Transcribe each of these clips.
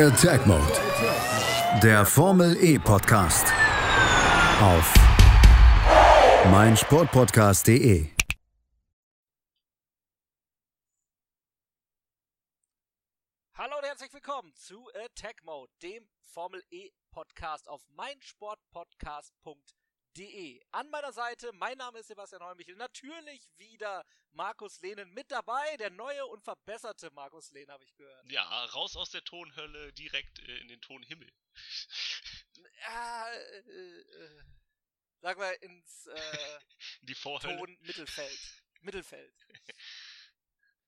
Attack Mode. Der Formel E Podcast. Auf meinsportpodcast.de. Hallo und herzlich willkommen zu Attack Mode, dem Formel E Podcast auf meinsportpodcast.de. An meiner Seite, mein Name ist Sebastian Heumichel, natürlich wieder Markus Lehnen mit dabei, der neue und verbesserte Markus Lehnen, habe ich gehört. Ja, raus aus der Tonhölle direkt äh, in den Tonhimmel. Ja, äh, äh, sag mal ins äh, Die Vorhölle. Ton-Mittelfeld. Mittelfeld.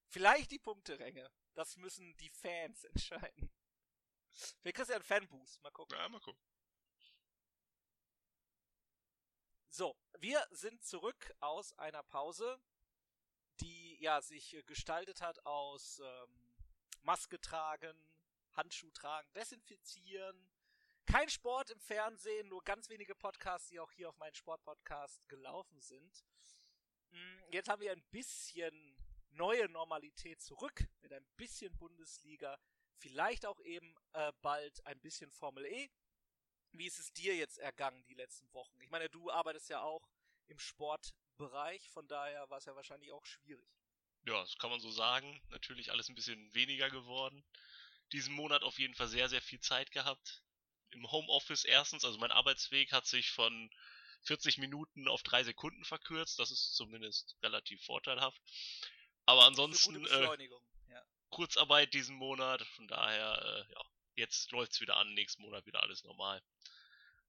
Vielleicht die Punkteränge. Das müssen die Fans entscheiden. Wir kriegen ja einen Fanboost. Mal gucken. Ja, mal gucken. So, wir sind zurück aus einer Pause, die ja sich gestaltet hat aus ähm, Maske tragen, Handschuh tragen, desinfizieren. Kein Sport im Fernsehen, nur ganz wenige Podcasts, die auch hier auf meinen Sportpodcast gelaufen sind. Mm, Jetzt haben wir ein bisschen neue Normalität zurück mit ein bisschen Bundesliga, vielleicht auch eben äh, bald ein bisschen Formel E. Wie ist es dir jetzt ergangen die letzten Wochen? Ich meine, du arbeitest ja auch im Sportbereich, von daher war es ja wahrscheinlich auch schwierig. Ja, das kann man so sagen. Natürlich alles ein bisschen weniger geworden. Diesen Monat auf jeden Fall sehr, sehr viel Zeit gehabt. Im Homeoffice erstens, also mein Arbeitsweg hat sich von 40 Minuten auf drei Sekunden verkürzt. Das ist zumindest relativ vorteilhaft. Aber Eine ansonsten gute äh, Beschleunigung. ja. Kurzarbeit diesen Monat. Von daher, äh, ja, jetzt läuft's wieder an, nächsten Monat wieder alles normal.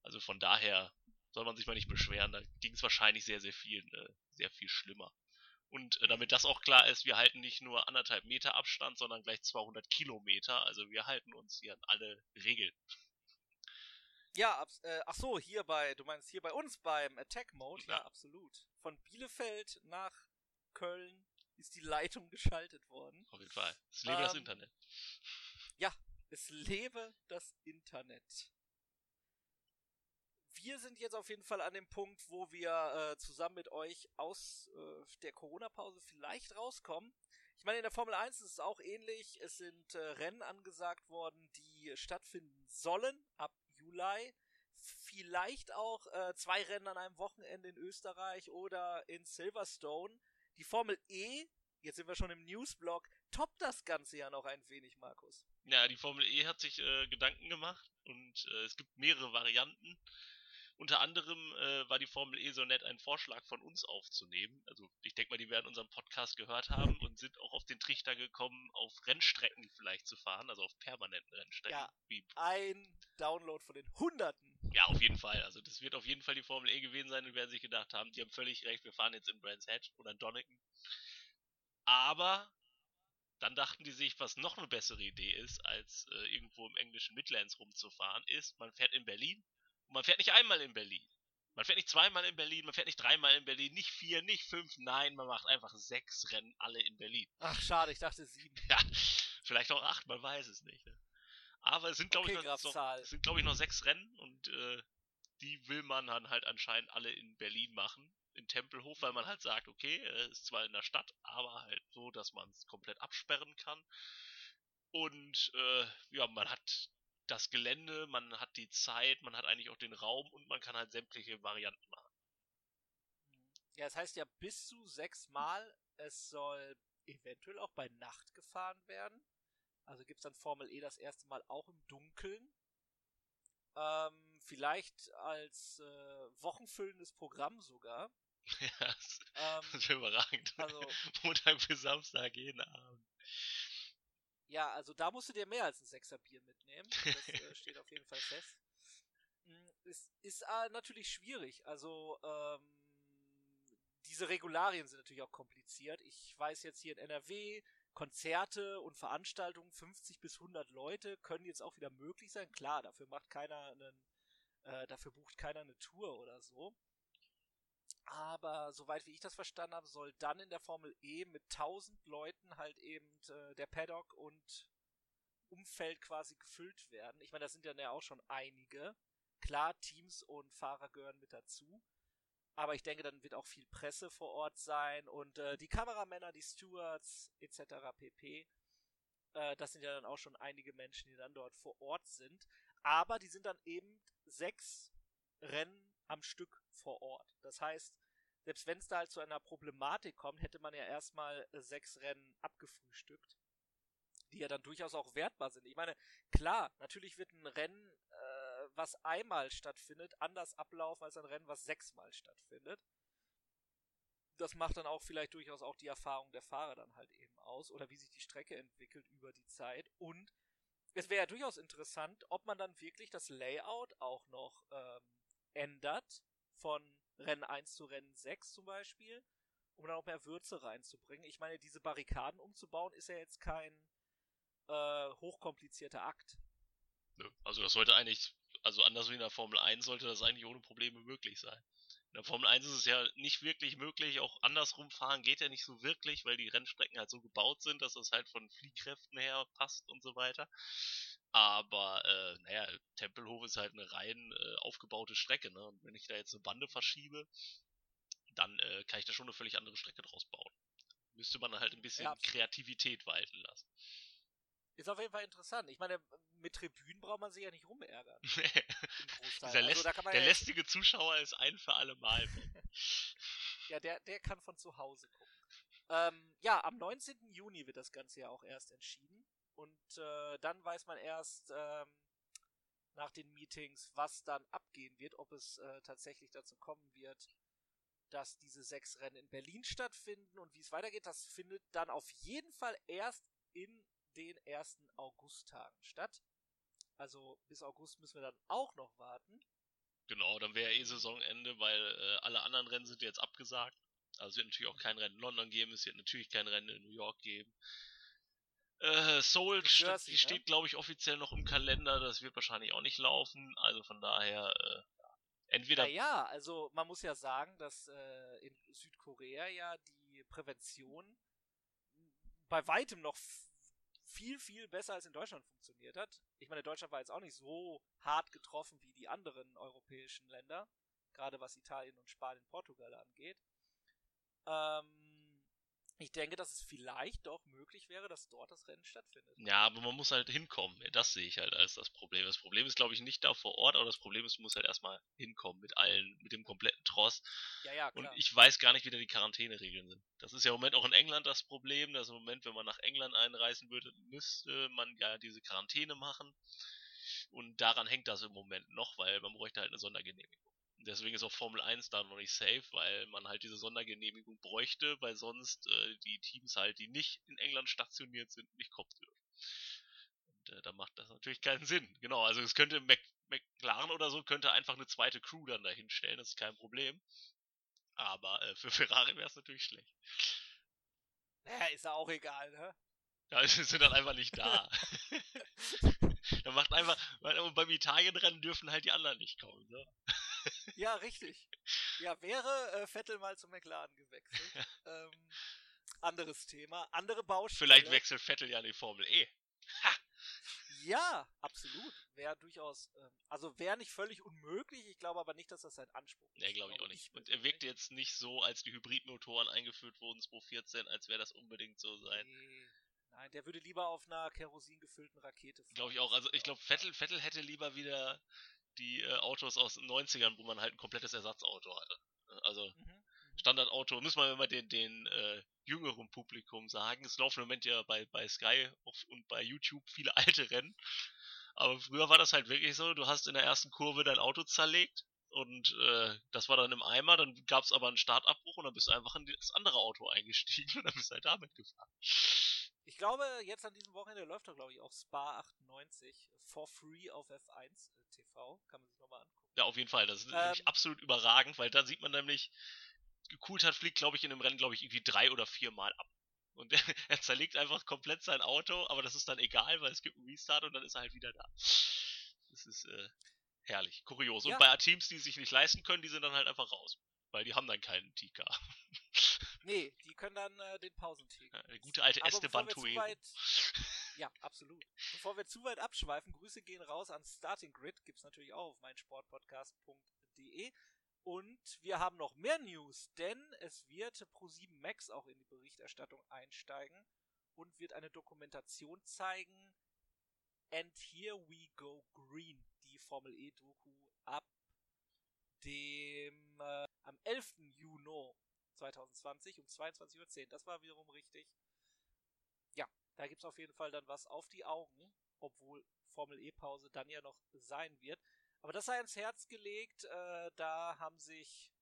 Also von daher soll man sich mal nicht beschweren. Da ging es wahrscheinlich sehr, sehr viel, äh, sehr viel schlimmer. Und äh, damit das auch klar ist, wir halten nicht nur anderthalb Meter Abstand, sondern gleich 200 Kilometer. Also wir halten uns hier an alle Regeln. Ja, abs äh, ach so, hier bei, du meinst hier bei uns beim Attack Mode, ja, Ja. absolut. Von Bielefeld nach Köln ist die Leitung geschaltet worden. Auf jeden Fall. Es lebe das Ähm, Internet. Es lebe das Internet. Wir sind jetzt auf jeden Fall an dem Punkt, wo wir äh, zusammen mit euch aus äh, der Corona-Pause vielleicht rauskommen. Ich meine, in der Formel 1 ist es auch ähnlich. Es sind äh, Rennen angesagt worden, die stattfinden sollen ab Juli. Vielleicht auch äh, zwei Rennen an einem Wochenende in Österreich oder in Silverstone. Die Formel E, jetzt sind wir schon im Newsblock, toppt das Ganze ja noch ein wenig, Markus. Ja, die Formel E hat sich äh, Gedanken gemacht und äh, es gibt mehrere Varianten. Unter anderem äh, war die Formel E so nett, einen Vorschlag von uns aufzunehmen. Also ich denke mal, die werden unseren Podcast gehört haben und sind auch auf den Trichter gekommen, auf Rennstrecken vielleicht zu fahren, also auf permanenten Rennstrecken. Ja. Ein Download von den Hunderten. ja, auf jeden Fall. Also das wird auf jeden Fall die Formel E gewesen sein und werden sich gedacht haben, die haben völlig recht, wir fahren jetzt in Brands Hatch oder in Donington. Aber dann dachten die sich, was noch eine bessere Idee ist, als äh, irgendwo im englischen Midlands rumzufahren, ist, man fährt in Berlin und man fährt nicht einmal in Berlin. Man fährt nicht zweimal in Berlin, man fährt nicht dreimal in Berlin, nicht vier, nicht fünf, nein, man macht einfach sechs Rennen alle in Berlin. Ach, schade, ich dachte sieben. Ja, vielleicht auch acht, man weiß es nicht. Ne? Aber es sind, glaube Okay, ich, noch, sind, glaube ich, noch sechs Rennen und äh, die will man dann halt anscheinend alle in Berlin machen, in Tempelhof, weil man halt sagt, okay, äh, ist zwar in der Stadt, aber halt so, dass man es komplett absperren kann. Und äh, ja, man hat das Gelände, man hat die Zeit, man hat eigentlich auch den Raum und man kann halt sämtliche Varianten machen. Ja, es heißt ja bis zu sechs Mal. Es soll eventuell auch bei Nacht gefahren werden. Also gibt's dann Formel E das erste Mal auch im Dunkeln. Ähm, vielleicht als äh, wochenfüllendes Programm sogar. ja, das Ähm, das wäre überragend. also, Montag bis Samstag jeden Abend. ja, also da musst du dir mehr als ein Sechser Bier mitnehmen. Das äh, steht auf jeden Fall fest. Mm, Es ist äh, natürlich schwierig. Also, ähm, diese Regularien sind natürlich auch kompliziert. Ich weiß jetzt hier in NRW, Konzerte und Veranstaltungen, 50 bis 100 Leute können jetzt auch wieder möglich sein. Klar, dafür macht keiner einen, äh, dafür bucht keiner eine Tour oder so. Aber soweit wie ich das verstanden habe, soll dann in der Formel E mit 1000 Leuten halt eben äh, der Paddock und Umfeld quasi gefüllt werden. Ich meine, das sind ja auch schon einige. Klar, Teams und Fahrer gehören mit dazu. Aber ich denke, dann wird auch viel Presse vor Ort sein und äh, die Kameramänner, die Stewards etc. pp. Äh, das sind ja dann auch schon einige Menschen, die dann dort vor Ort sind. Aber die sind dann eben sechs Rennen am Stück vor Ort. Das heißt, selbst wenn es da halt zu einer Problematik kommt, hätte man ja erstmal äh, sechs Rennen abgefrühstückt, die ja dann durchaus auch wertbar sind. Ich meine, klar, natürlich wird ein Rennen, äh, was einmal stattfindet, anders ablaufen als ein Rennen, was sechsmal stattfindet. Das macht dann auch vielleicht durchaus auch die Erfahrung der Fahrer dann halt eben aus oder wie sich die Strecke entwickelt über die Zeit. Und es wäre ja durchaus interessant, ob man dann wirklich das Layout auch noch ähm, ändert von Rennen 1 zu Rennen 6 zum Beispiel, um dann auch mehr Würze reinzubringen. Ich meine, diese Barrikaden umzubauen ist ja jetzt kein äh, hochkomplizierter Akt. Nö. Also das sollte eigentlich, also anders wie in der Formel 1 sollte das eigentlich ohne Probleme möglich sein. In der Formel 1 ist es ja nicht wirklich möglich, auch andersrum fahren geht ja nicht so wirklich, weil die Rennstrecken halt so gebaut sind, dass es halt von Fliehkräften her passt und so weiter. Aber, äh, naja, Tempelhof ist halt eine rein äh, aufgebaute Strecke, ne? Und wenn ich da jetzt eine Bande verschiebe, dann äh, kann ich da schon eine völlig andere Strecke draus bauen. Müsste man halt ein bisschen ja, Kreativität walten lassen. Ist auf jeden Fall interessant. Ich meine, mit Tribünen braucht man sich ja nicht rumärgern. Dieser also, läst, der ja lästige Zuschauer ist ein für alle Mal. ja, der, der kann von zu Hause gucken. Ähm, ja, am 19. Juni wird das Ganze ja auch erst entschieden. Und äh, dann weiß man erst ähm, nach den Meetings, was dann abgehen wird, ob es äh, tatsächlich dazu kommen wird, dass diese sechs Rennen in Berlin stattfinden und wie es weitergeht. Das findet dann auf jeden Fall erst in den ersten Augusttagen statt. Also bis August müssen wir dann auch noch warten. Genau, dann wäre eh Saisonende, weil äh, alle anderen Rennen sind jetzt abgesagt. Also es wird natürlich auch kein Rennen in London geben, es wird natürlich kein Rennen in New York geben. Äh, Soul Jersey, steht, ne? glaube ich, offiziell noch im Kalender, das wird wahrscheinlich auch nicht laufen. Also von daher, äh, entweder. Naja, also man muss ja sagen, dass äh, in Südkorea ja die Prävention bei weitem noch viel, viel besser als in Deutschland funktioniert hat. Ich meine, Deutschland war jetzt auch nicht so hart getroffen wie die anderen europäischen Länder, gerade was Italien und Spanien, Portugal angeht. Ähm, ich denke, dass es vielleicht doch möglich wäre, dass dort das Rennen stattfindet. Ja, aber man muss halt hinkommen. Das sehe ich halt als das Problem. Das Problem ist, glaube ich, nicht da vor Ort, aber das Problem ist, du musst halt erstmal hinkommen mit allen, mit dem kompletten Tross. Ja, ja, klar. Und ich weiß gar nicht, wie da die Quarantäneregeln sind. Das ist ja im Moment auch in England das Problem, dass im Moment, wenn man nach England einreisen würde, müsste man ja diese Quarantäne machen. Und daran hängt das im Moment noch, weil man bräuchte halt eine Sondergenehmigung. Deswegen ist auch Formel 1 da noch nicht safe, weil man halt diese Sondergenehmigung bräuchte, weil sonst äh, die Teams halt, die nicht in England stationiert sind, nicht kommen dürfen. Und äh, da macht das natürlich keinen Sinn. Genau, also es könnte Mac McLaren oder so könnte einfach eine zweite Crew dann dahin stellen, das ist kein Problem. Aber äh, für Ferrari wäre es natürlich schlecht. Naja, ist ja auch egal, ne? Ja, sie sind dann einfach nicht da. dann macht einfach, weil beim Italienrennen dürfen halt die anderen nicht kommen, ne? Ja, richtig. Ja, wäre äh, Vettel mal zu McLaren gewechselt. ähm, anderes Thema, andere Baustelle. Vielleicht wechselt Vettel ja in die Formel E. Ha! Ja, absolut. Wäre durchaus, ähm, also wäre nicht völlig unmöglich. Ich glaube aber nicht, dass das sein Anspruch ist. Nee, glaube ich auch nicht. Und er wirkte jetzt nicht so, als die Hybridmotoren eingeführt wurden 2014, als wäre das unbedingt so sein. Nee. Nein, der würde lieber auf einer Kerosin gefüllten Rakete fahren. Glaube ich auch. Also ich glaube, Vettel, Vettel hätte lieber wieder die äh, Autos aus den 90ern, wo man halt ein komplettes Ersatzauto hatte. Also mhm, mhm. Standardauto, muss man immer den, den äh, jüngeren Publikum sagen. Es laufen im Moment ja bei, bei Sky und bei YouTube viele alte Rennen. Aber früher war das halt wirklich so, du hast in der ersten Kurve dein Auto zerlegt und äh, das war dann im Eimer, dann gab es aber einen Startabbruch und dann bist du einfach in das andere Auto eingestiegen und dann bist du halt damit gefahren. Ich glaube, jetzt an diesem Wochenende läuft doch, glaube ich, auf Spa 98 for free auf F1 äh, TV. Kann man sich nochmal angucken. Ja, auf jeden Fall. Das ist ähm, absolut überragend, weil da sieht man nämlich, Coulthard fliegt, glaube ich, in dem Rennen, glaube ich, irgendwie drei oder vier Mal ab. Und er, er zerlegt einfach komplett sein Auto, aber das ist dann egal, weil es gibt einen Restart und dann ist er halt wieder da. Das ist äh, herrlich, kurios. Ja. Und bei Teams, die sich nicht leisten können, die sind dann halt einfach raus. Weil die haben dann keinen TK. Nee, die können dann äh, den Pausentiger. Ja, der gute alte Esteban Tuero. Ja, absolut. Bevor wir zu weit abschweifen, Grüße gehen raus an Starting Grid, gibt's natürlich auch auf meinsportpodcast.de. Und wir haben noch mehr News, denn es wird Pro7 Max auch in die Berichterstattung einsteigen. und wird eine Dokumentation zeigen. And Here We Go Green, die Formel E-Doku ab dem äh, am 11. Juni 2020 um 22.10 Uhr. Das war wiederum richtig. Ja, da gibt's auf jeden Fall dann was auf die Augen, obwohl Formel E-Pause dann ja noch sein wird. Aber das sei ins Herz gelegt, äh, da haben sich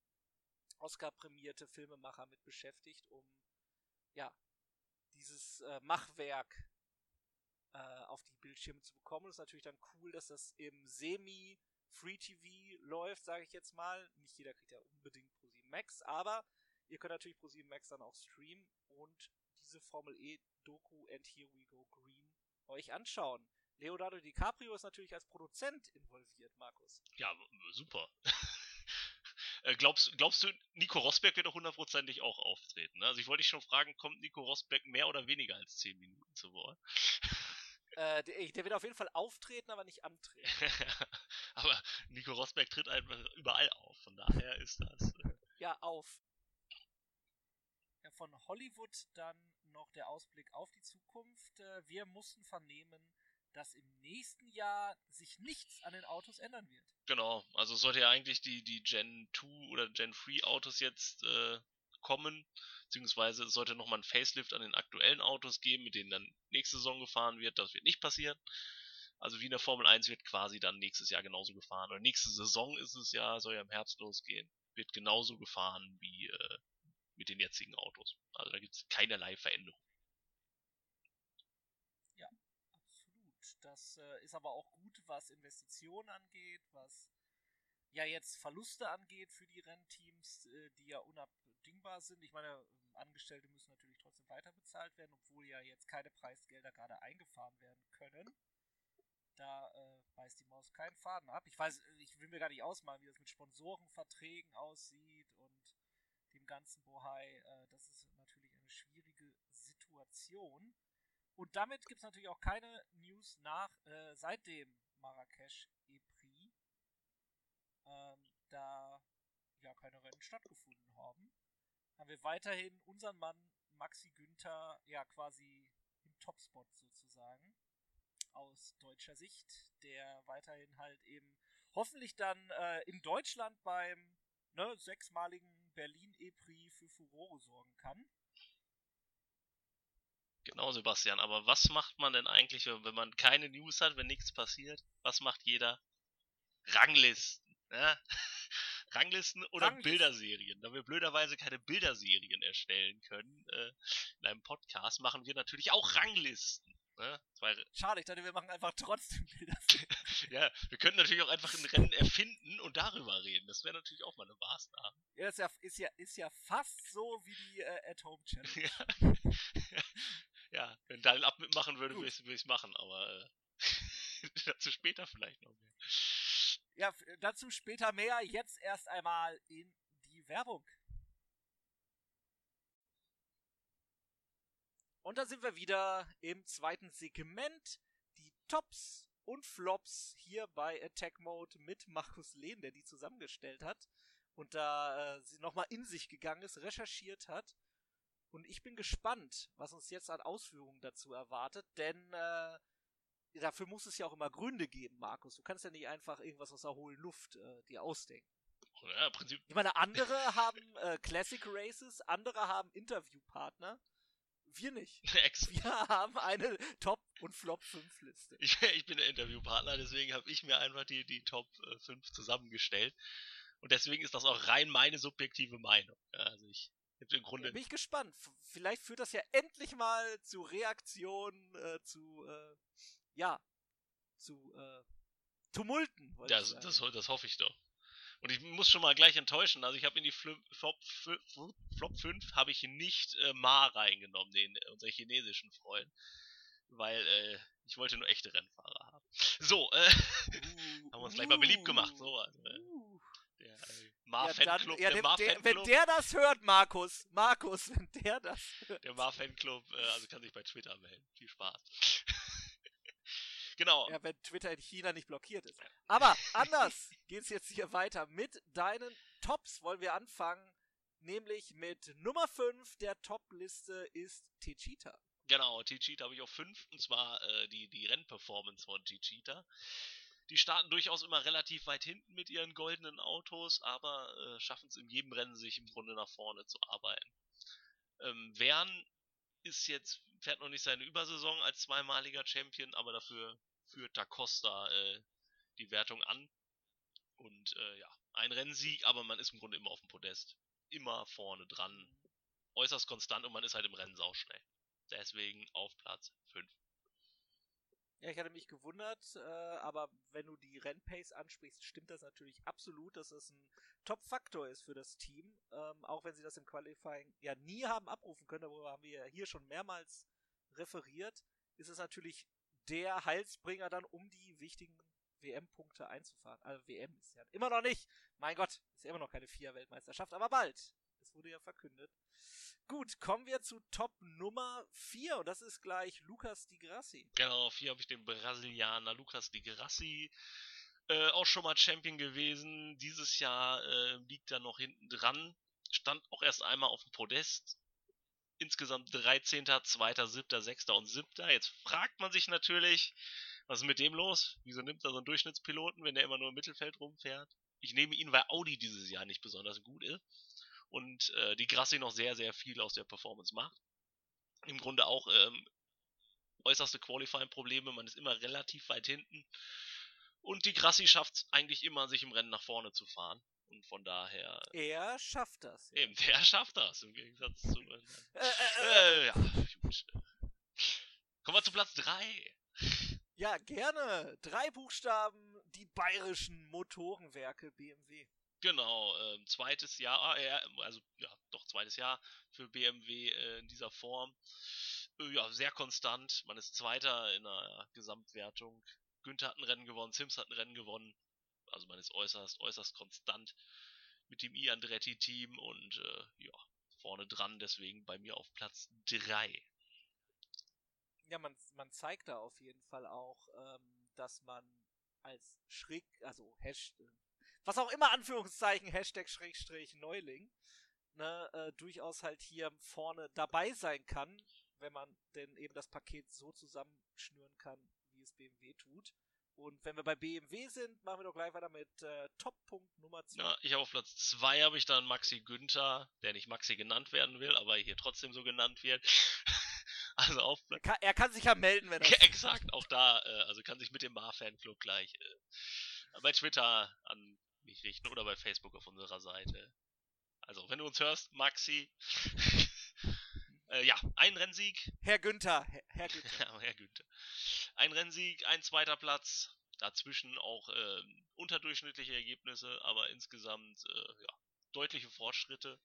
Oscar-prämierte Filmemacher mit beschäftigt, um ja dieses äh, Machwerk äh, auf die Bildschirme zu bekommen. Und es ist natürlich dann cool, dass das im Semi Free TV läuft, sage ich jetzt mal. Nicht jeder kriegt ja unbedingt ProSieben Max, aber ihr könnt natürlich ProSieben Max dann auch streamen und diese Formel E Doku and Here We Go Green euch anschauen. Leonardo DiCaprio ist natürlich als Produzent involviert, Markus. Ja, super. Äh, glaubst, glaubst du, Nico Rosberg wird doch hundertprozentig auch auftreten? Ne? Also ich wollte dich schon fragen, kommt Nico Rosberg mehr oder weniger als 10 Minuten zu Wort? Äh, der, der, wird auf jeden Fall auftreten, aber nicht antreten. aber Nico Rosberg tritt einfach überall auf, von daher ist das. Äh ja, auf. Von Hollywood dann noch der Ausblick auf die Zukunft. Äh, wir mussten vernehmen, dass im nächsten Jahr sich nichts an den Autos ändern wird. Genau, also sollte ja eigentlich die, die Gen 2 oder Gen 3 Autos jetzt äh, kommen, beziehungsweise es sollte nochmal ein Facelift an den aktuellen Autos geben, mit denen dann nächste Saison gefahren wird. Das wird nicht passieren. Also wie in der Formel 1 wird quasi dann nächstes Jahr genauso gefahren. Oder nächste Saison ist es ja, soll ja im Herbst losgehen. Wird genauso gefahren wie äh, mit den jetzigen Autos. Also da gibt es keinerlei Veränderung. Ja, absolut. Das äh, ist aber auch gut, was Investitionen angeht, was ja jetzt Verluste angeht für die Rennteams, äh, die ja unabdingbar sind. Ich meine, Angestellte müssen natürlich trotzdem weiter bezahlt werden, obwohl ja jetzt keine Preisgelder gerade eingefahren werden können. Da äh, beißt die Maus keinen Faden ab. Ich weiß, ich will mir gar nicht ausmalen, wie das mit Sponsorenverträgen aussieht ganzen Bohai. Äh, das ist natürlich eine schwierige Situation. Und damit gibt es natürlich auch keine News nach äh, seit dem Marrakesch E-Prix, ähm, da ja keine Rennen stattgefunden haben. Haben wir weiterhin unseren Mann Maxi Günther ja quasi im Topspot sozusagen aus deutscher Sicht, der weiterhin halt eben hoffentlich dann äh, in Deutschland beim ne, sechsmaligen Berlin E-Prix für Furore sorgen kann. Genau, Sebastian, aber was macht man denn eigentlich, wenn man keine News hat, wenn nichts passiert? Was macht jeder? Ranglisten. Ja? Ranglisten oder Ranglisten. Bilderserien. Da wir blöderweise keine Bilderserien erstellen können äh, in einem Podcast, machen wir natürlich auch Ranglisten. Ne? Schade, ich dachte, wir machen einfach trotzdem Bilder. ja, wir können natürlich auch einfach ein Rennen erfinden und darüber reden. Das wäre natürlich auch mal eine Maßnahme. Ja, das ist ja, ist ja, ist ja fast so wie die äh, At-Home-Challenge. ja. ja, wenn Daniel Ab mitmachen würde, würde ich es machen, aber äh, dazu später vielleicht noch mehr. Ja, dazu später mehr. Jetzt erst einmal in die Werbung. Und da sind wir wieder im zweiten Segment. Die Tops und Flops hier bei Attack Mode mit Markus Lehn, der die zusammengestellt hat und da äh, sie nochmal in sich gegangen ist, recherchiert hat. Und ich bin gespannt, was uns jetzt an Ausführungen dazu erwartet, denn äh, dafür muss es ja auch immer Gründe geben, Markus. Du kannst ja nicht einfach irgendwas aus der hohlen Luft äh, dir ausdenken. Ja, im Prinzip. Ich meine, andere haben äh, Classic Races, andere haben Interviewpartner. Wir nicht. wir haben eine Top- und Flop-5-Liste. Ich, ich, bin der Interviewpartner, deswegen habe ich mir einfach die, die Top 5 äh, zusammengestellt. Und deswegen ist das auch rein meine subjektive Meinung. also ich im Grunde. Bin ich gespannt. Vielleicht führt das ja endlich mal zu Reaktionen, äh, zu, äh, ja, zu äh, Tumulten. Das, das, das hoffe ich doch. Und ich muss schon mal gleich enttäuschen. Also ich habe in die Flop, Flop, Flop 5 habe ich nicht äh, Ma reingenommen, den äh, unser chinesischen Freund. Weil äh, ich wollte nur echte Rennfahrer haben. So, äh, uh, haben wir uns gleich mal beliebt gemacht. So, also, äh, uh. der äh, Ma-Fanclub. Ja, der, der, wenn der das hört, Markus, Markus, wenn der das hört. Der Ma-Fanclub, äh, also kann sich bei Twitter melden. Viel Spaß. Genau. Ja, wenn Twitter in China nicht blockiert ist. Aber anders geht's jetzt hier weiter. Mit deinen Tops wollen wir anfangen. Nämlich mit Nummer 5 der Top-Liste ist Techita. Genau, T-Cheetah habe ich auf 5 und zwar äh, die, die Rennperformance von T-Cheetah. Die starten durchaus immer relativ weit hinten mit ihren goldenen Autos, aber äh, schaffen es in jedem Rennen, sich im Grunde nach vorne zu arbeiten. Ähm, Wern ist jetzt, fährt noch nicht seine Übersaison als zweimaliger Champion, aber dafür führt Da Costa äh, die Wertung an. Und äh, ja, ein Rennsieg, aber man ist im Grunde immer auf dem Podest. Immer vorne dran. Äußerst konstant und man ist halt im Rennen sauschnell. Deswegen auf Platz 5. Ja, ich hatte mich gewundert, äh, aber wenn du die Rennpace ansprichst, stimmt das natürlich absolut, dass das ein Top-Faktor ist für das Team. Ähm, auch wenn sie das im Qualifying ja nie haben abrufen können, darüber haben wir ja hier schon mehrmals referiert, ist es natürlich der Heilsbringer dann, um die wichtigen WM-Punkte einzufahren. Also WM ist ja immer noch nicht. Mein Gott, ist ja immer noch keine Vier-Weltmeisterschaft, aber bald. Es wurde ja verkündet. Gut, kommen wir zu Top Nummer 4 und das ist gleich Lucas Di Grassi. Genau, auf 4 habe ich den Brasilianer Lucas Di Grassi. Äh, auch schon mal Champion gewesen. Dieses Jahr äh, liegt er noch hinten dran. Stand auch erst einmal auf dem Podest. Insgesamt 13., 2., 7., 6. und 7. Jetzt fragt man sich natürlich, was ist mit dem los? Wieso nimmt er so einen Durchschnittspiloten, wenn er immer nur im Mittelfeld rumfährt? Ich nehme ihn, weil Audi dieses Jahr nicht besonders gut ist und äh, die Grassi noch sehr, sehr viel aus der Performance macht. Im Grunde auch ähm, äußerste Qualifying-Probleme, man ist immer relativ weit hinten. Und die Grassi schafft es eigentlich immer, sich im Rennen nach vorne zu fahren. Und von daher. Er schafft das. Eben, der schafft das, im Gegensatz zu. Äh, äh, äh, ja, gut. Kommen wir zu Platz 3. Ja, gerne. Drei Buchstaben, die bayerischen Motorenwerke BMW. Genau, äh, zweites Jahr, äh, also ja, doch zweites Jahr für BMW äh, in dieser Form. Äh, ja, sehr konstant. Man ist Zweiter in der Gesamtwertung. Günther hat ein Rennen gewonnen, Sims hat ein Rennen gewonnen. Also man ist äußerst, äußerst konstant mit dem I-Andretti-Team und äh, ja, vorne dran, deswegen bei mir auf Platz 3. Ja, man, man zeigt da auf jeden Fall auch, ähm, dass man als schräg, also Hashtag, was auch immer Anführungszeichen, Hashtag Schrägstrich Neuling, ne, äh, durchaus halt hier vorne dabei sein kann, wenn man denn eben das Paket so zusammenschnüren kann, wie es BMW tut. Und wenn wir bei BMW sind, machen wir doch gleich weiter mit äh, Top-Punkt Nummer 2. Ja, ich habe auf Platz 2 habe ich dann Maxi Günther, der nicht Maxi genannt werden will, aber hier trotzdem so genannt wird. also auf Platz... Er kann, er kann sich ja melden, wenn er... Exakt, auch da, äh, also kann sich mit dem Bar-Fanclub gleich äh, bei Twitter an mich richten oder bei Facebook auf unserer Seite. Also, wenn du uns hörst, Maxi. äh, ja, ein Rennsieg. Herr Günther. Herr, Herr Günther. Herr Günther. Ein Rennsieg, ein zweiter Platz. Dazwischen auch äh, unterdurchschnittliche Ergebnisse, aber insgesamt äh, ja, deutliche Fortschritte.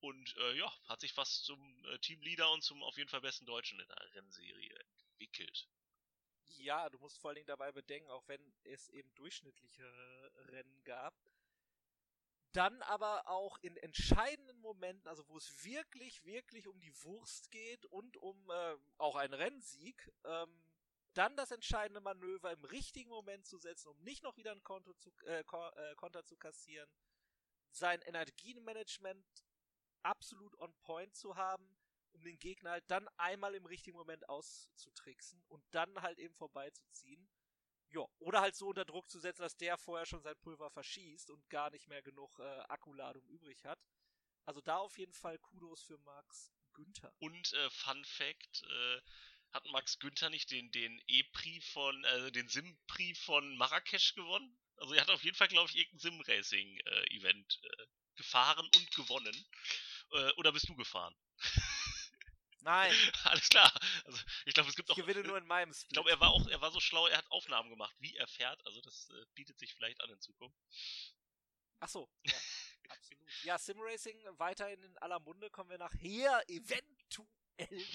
Und äh, ja, hat sich fast zum äh, Teamleader und zum auf jeden Fall besten Deutschen in der Rennserie entwickelt ja, du musst vor allen Dingen dabei bedenken, auch wenn es eben durchschnittliche Rennen gab, dann aber auch in entscheidenden Momenten, also wo es wirklich, wirklich um die Wurst geht und um äh, auch einen Rennsieg, ähm, dann das entscheidende Manöver im richtigen Moment zu setzen, um nicht noch wieder ein Konto zu, äh, äh Konter zu kassieren, sein Energiemanagement absolut on point zu haben, um den Gegner halt dann einmal im richtigen Moment auszutricksen und dann halt eben vorbeizuziehen. Ja, oder halt so unter Druck zu setzen, dass der vorher schon sein Pulver verschießt und gar nicht mehr genug äh, Akkuladung übrig hat. Also da auf jeden Fall Kudos für Max Günther. Und äh, Fun Fact, äh, hat Max Günther nicht den, den E-Prix von, äh, den Sim-Prix von Marrakesch gewonnen? Also er hat auf jeden Fall, glaube ich, irgendein Sim-Racing-Event äh, gefahren und gewonnen. Äh, oder bist du gefahren? Nein. Alles klar. Also ich glaube, es gibt ich auch. gewinne nur in meinem Split. Ich glaube, er war auch, er war so schlau, er hat Aufnahmen gemacht, wie er fährt. Also das äh, bietet sich vielleicht an in Zukunft. Ach so. Ja, absolut. Ja, Simracing weiterhin in aller Munde. Kommen wir nachher eventuell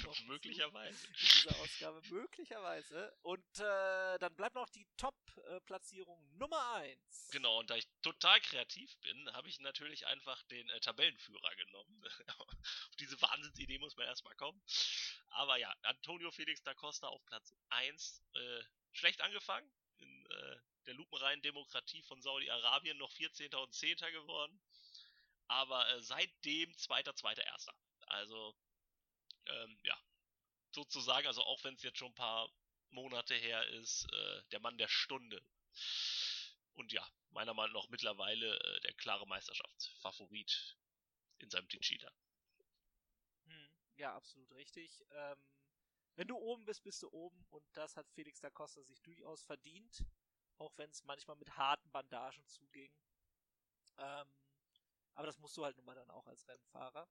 noch möglicherweise. In dieser Ausgabe möglicherweise. Und äh, dann bleibt noch die Top-Platzierung Nummer 1. Genau, und da ich total kreativ bin, habe ich natürlich einfach den äh, Tabellenführer genommen. auf diese Wahnsinnsidee muss man erstmal kommen. Aber ja, Antonio Felix da Costa auf Platz 1. Äh, schlecht angefangen. In äh, der lupenreinen Demokratie von Saudi-Arabien noch 14. und 10. geworden. Aber äh, seitdem zweiter, zweiter, erster. Also ähm, ja, sozusagen, also auch wenn es jetzt schon ein paar Monate her ist, äh, der Mann der Stunde. Und ja, meiner Meinung nach mittlerweile äh, der klare Meisterschaftsfavorit in seinem Tichida. Hm, ja, absolut richtig. Ähm, wenn du oben bist, bist du oben und das hat Felix da Costa sich durchaus verdient, auch wenn es manchmal mit harten Bandagen zuging. Ähm, aber das musst du halt nun mal dann auch als Rennfahrer.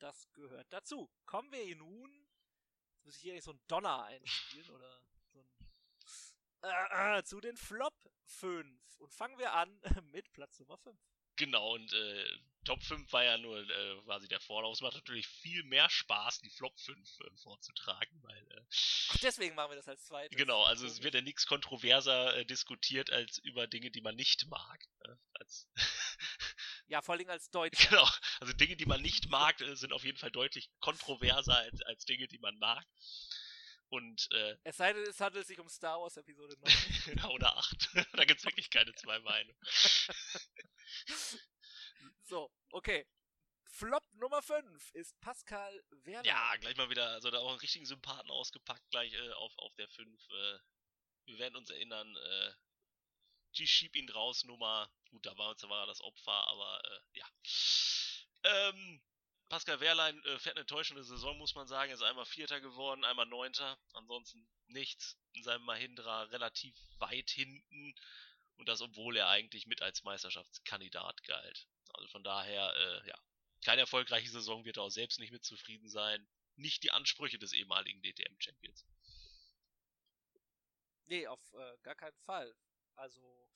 Das gehört dazu. Kommen wir nun. Jetzt muss ich hier nicht so ein Donner einspielen oder so ein. Äh, äh, zu den Flop 5. Und fangen wir an mit Platz Nummer 5. Genau, und äh, Top 5 war ja nur äh, quasi der Vorlauf. Es macht natürlich viel mehr Spaß, die Flop 5 äh, vorzutragen, weil. Äh, Ach, deswegen machen wir das als zweites. Genau, also es wird ja nichts kontroverser äh, diskutiert als über Dinge, die man nicht mag. Äh, als ja, vor allem als Deutscher. Genau, also Dinge, die man nicht mag, äh, sind auf jeden Fall deutlich kontroverser als, als Dinge, die man mag. Und, äh, es sei denn, es handelt sich um Star Wars Episode 9. oder 8. da gibt's wirklich keine zwei Meinungen. so, okay. Flop Nummer 5 ist Pascal Werner. Ja, gleich mal wieder, also da auch einen richtigen Sympathen ausgepackt, gleich äh, auf, auf der 5. Äh, wir werden uns erinnern, äh, G schieb ihn raus, Nummer, gut, da war, da war er das Opfer, aber äh, ja. Ähm, Pascal Wehrlein äh, fährt eine enttäuschende Saison, muss man sagen. Er ist einmal Vierter geworden, einmal Neunter. Ansonsten nichts. In seinem Mahindra relativ weit hinten. Und das, obwohl er eigentlich mit als Meisterschaftskandidat galt. Also von daher, äh, ja, keine erfolgreiche Saison wird er auch selbst nicht mit zufrieden sein. Nicht die Ansprüche des ehemaligen DTM-Champions. Nee, auf äh, gar keinen Fall. Also,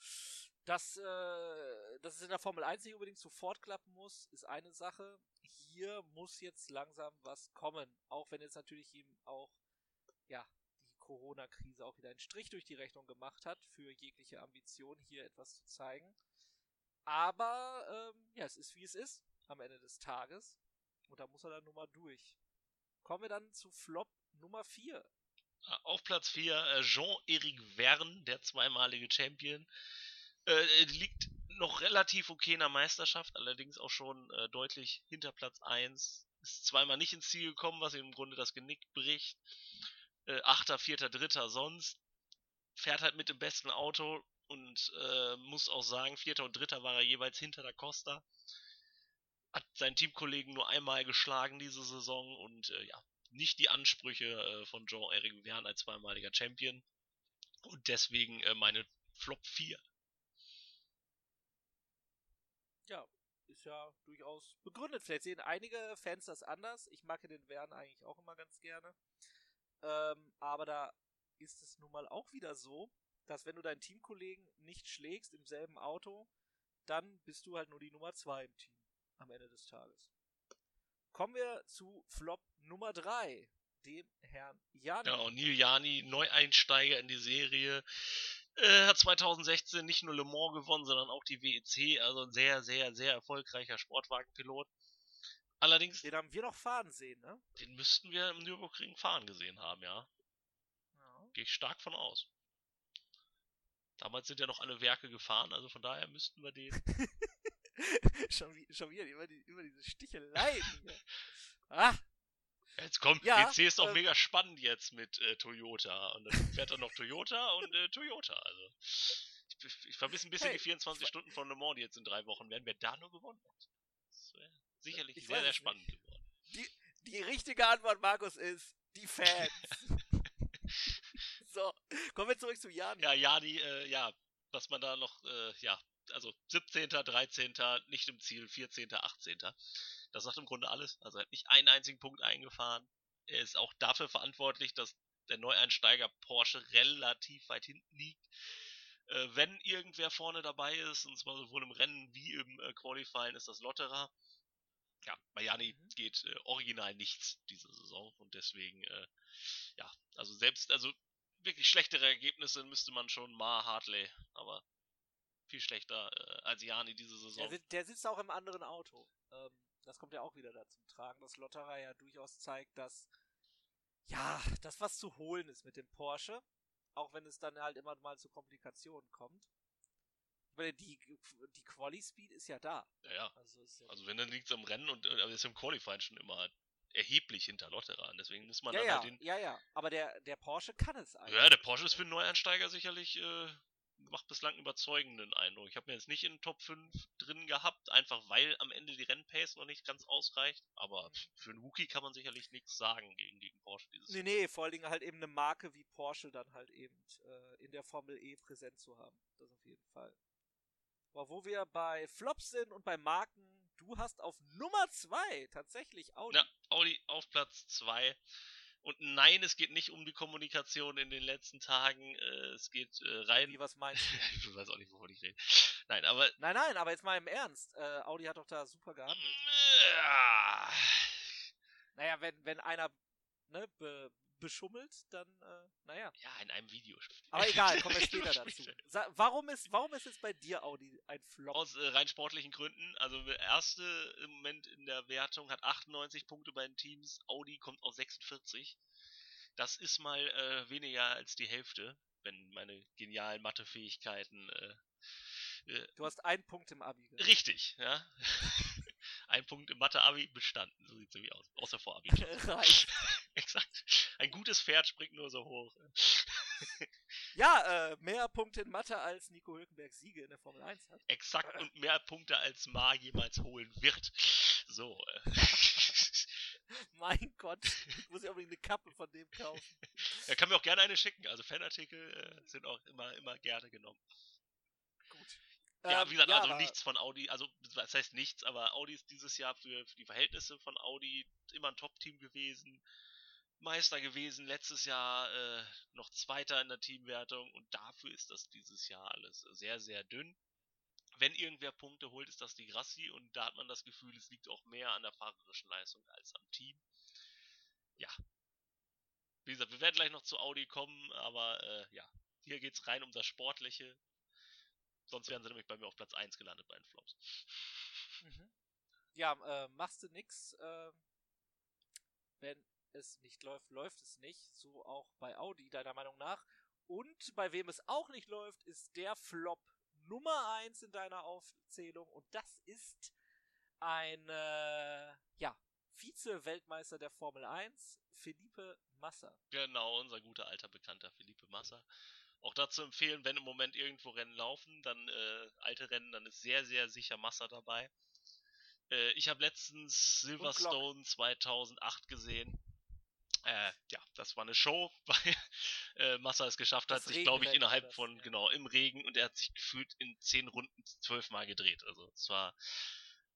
dass, äh, dass es in der Formel 1 nicht unbedingt sofort klappen muss, ist eine Sache. Hier muss jetzt langsam was kommen. Auch wenn jetzt natürlich ihm auch, ja, Corona-Krise auch wieder einen Strich durch die Rechnung gemacht hat, für jegliche Ambition hier etwas zu zeigen. Aber ähm, ja, es ist wie es ist am Ende des Tages. Und da muss er dann nun mal durch. Kommen wir dann zu Flop Nummer 4. Auf Platz 4 äh, Jean-Éric Verne, der zweimalige Champion. Äh, liegt noch relativ okay in der Meisterschaft, allerdings auch schon äh, deutlich hinter Platz 1. Ist zweimal nicht ins Ziel gekommen, was ihm im Grunde das Genick bricht äh, Achter, Vierter, Dritter sonst. Fährt halt mit dem besten Auto und äh, muss auch sagen, Vierter und Dritter war er jeweils hinter der Costa. Hat seinen Teamkollegen nur einmal geschlagen diese Saison und äh, ja, nicht die Ansprüche äh, von Jean-Eric Verne als zweimaliger Champion. Und deswegen äh, meine Flop 4. Ja, ist ja durchaus begründet. Vielleicht sehen einige Fans das anders. Ich mag den Verne eigentlich auch immer ganz gerne. Ähm, aber da ist es nun mal auch wieder so, dass wenn du deinen Teamkollegen nicht schlägst im selben Auto, dann bist du halt nur die Nummer 2 im Team am Ende des Tages. Kommen wir zu Flop Nummer 3, dem Herrn Jani. Ja, und Neil Jani, Neueinsteiger in die Serie, äh, hat 2016 nicht nur Le Mans gewonnen, sondern auch die WEC, also ein sehr, sehr, sehr erfolgreicher Sportwagenpilot. Allerdings. Den haben wir noch fahren sehen, ne? Den müssten wir im Nürburgring fahren gesehen haben, ja. ja. Gehe ich stark von aus. Damals sind ja noch alle Werke gefahren, also von daher müssten wir den. schon, wie, schon wieder über, die, über diese Stichelei. ah! Jetzt kommt, ja, WC ist doch äh, mega spannend jetzt mit äh, Toyota. Und dann fährt er noch Toyota und äh, Toyota. Also ich, ich vermisse ein bisschen hey, die 24 Stunden von Le Mans, die jetzt in drei Wochen werden. Wer da nur gewonnen hat. Das wäre sicherlich ich sehr, sehr spannend nicht. geworden. Die, die richtige Antwort, Markus, ist die Fans. so, kommen wir zurück zu Jani. Ja, Jani, äh, ja, was man da noch, äh, ja, also 17., 13., nicht im Ziel, 14., 18. Das sagt im Grunde alles. Also er hat nicht einen einzigen Punkt eingefahren. Er ist auch dafür verantwortlich, dass der Neueinsteiger Porsche relativ weit hinten liegt. Äh, wenn irgendwer vorne dabei ist, und zwar sowohl im Rennen wie im äh, Qualifying, ist das Lotterer ja, bei Jani mhm. geht äh, original nichts diese Saison und deswegen, äh, ja, also selbst, also wirklich schlechtere Ergebnisse müsste man schon Ma Hartley, aber viel schlechter äh, als Jani diese Saison. Der, der, sitzt auch im anderen Auto. Ähm, das kommt ja auch wieder da zum Tragen, dass Lotterer ja durchaus zeigt, dass ja, das was zu holen ist mit dem Porsche, auch wenn es dann halt immer mal zu Komplikationen kommt. Weil die, die Quali-Speed ist ja da. Ja, ja. Also, ja also wenn, dann liegt es am Rennen und äh, ist im Qualifying schon immer erheblich hinter Lotterer. Deswegen muss man ja, dann ja, halt den. ja, ja. Aber der, der Porsche kann es eigentlich. Ja, der Porsche ist für einen Neueinsteiger sicherlich, äh, macht bislang überzeugenden Eindruck. Ich habe mir jetzt nicht in den Top 5 drin gehabt, einfach weil am Ende die Rennpace noch nicht ganz ausreicht. Aber Mhm. für einen Rookie kann man sicherlich nichts sagen gegen, gegen Porsche dieses Nee, nee, vor allen Dingen halt eben eine Marke wie Porsche dann halt eben äh, in der Formel E präsent zu haben. Das auf jeden Fall. Aber wo wir bei Flops sind und bei Marken, du hast auf Nummer 2 tatsächlich Audi. Ja, Audi auf Platz 2. Und nein, es geht nicht um die Kommunikation in den letzten Tagen. Äh, es geht äh, rein. Wie, was meinst du? ich weiß auch nicht, wovon ich rede. Nein, aber. Nein, nein, aber jetzt mal im Ernst. Äh, Audi hat doch da super gehandelt. Ja, Naja, wenn, wenn einer ne, be, beschummelt, dann, äh, naja. ja, in einem Videospiel. Aber egal, kommen wir später dazu. Sa warum ist, warum ist jetzt bei dir Audi ein Flop? Aus äh, rein sportlichen Gründen. Also der erste im Moment in der Wertung hat 98 Punkte bei den Teams. Audi kommt auf 46. Das ist mal äh, weniger als die Hälfte, wenn meine genialen Mathefähigkeiten. Äh, äh, Du hast einen Punkt im Abi. gehabt. richtig, ja. Ein Punkt im Mathe-Abi bestanden. So sieht's nämlich aus. Außer vor Abi. Reicht. Exakt. Ein gutes Pferd springt nur so hoch. Ja, äh, mehr Punkte in Mathe als Nico Hülkenberg Siege in der Formel 1 hat. Exakt und mehr Punkte als Ma jemals holen wird. So. Äh. Mein Gott, ich muss ja unbedingt eine Kappe von dem kaufen. Er kann mir auch gerne eine schicken. Also Fanartikel äh, sind auch immer, immer gerne genommen. Gut. Ja, Ähm, wie gesagt, ja, also nichts von Audi, also das heißt nichts, aber Audi ist dieses Jahr für, für die Verhältnisse von Audi immer ein Top-Team gewesen. Meister gewesen, letztes Jahr äh, noch Zweiter in der Teamwertung und dafür ist das dieses Jahr alles sehr, sehr dünn. Wenn irgendwer Punkte holt, ist das die Grassi und da hat man das Gefühl, es liegt auch mehr an der fahrerischen Leistung als am Team. Ja. Wie gesagt, wir werden gleich noch zu Audi kommen, aber äh, ja, hier geht's rein um das Sportliche. Sonst wären sie nämlich bei mir auf Platz 1 gelandet bei den Flops. Mhm. Ja, äh, machst du nix, äh, wenn es nicht läuft, läuft es nicht. So auch bei Audi, deiner Meinung nach. Und bei wem es auch nicht läuft, ist der Flop Nummer 1 in deiner Aufzählung. Und das ist ein, äh, ja, Vize-Weltmeister der Formel 1, Felipe Massa. Genau, unser guter alter Bekannter Felipe Massa. Auch dazu empfehlen, wenn im Moment irgendwo Rennen laufen, dann äh, alte Rennen, dann ist sehr, sehr sicher Massa dabei. Äh, ich habe letztens Silverstone 2008 gesehen. Äh, ja, das war eine Show, weil äh, Massa es geschafft hat, Das sich, glaube ich, innerhalb das, von, ja. genau, im Regen und er hat sich gefühlt in zehn Runden zwölfmal gedreht. Also es war,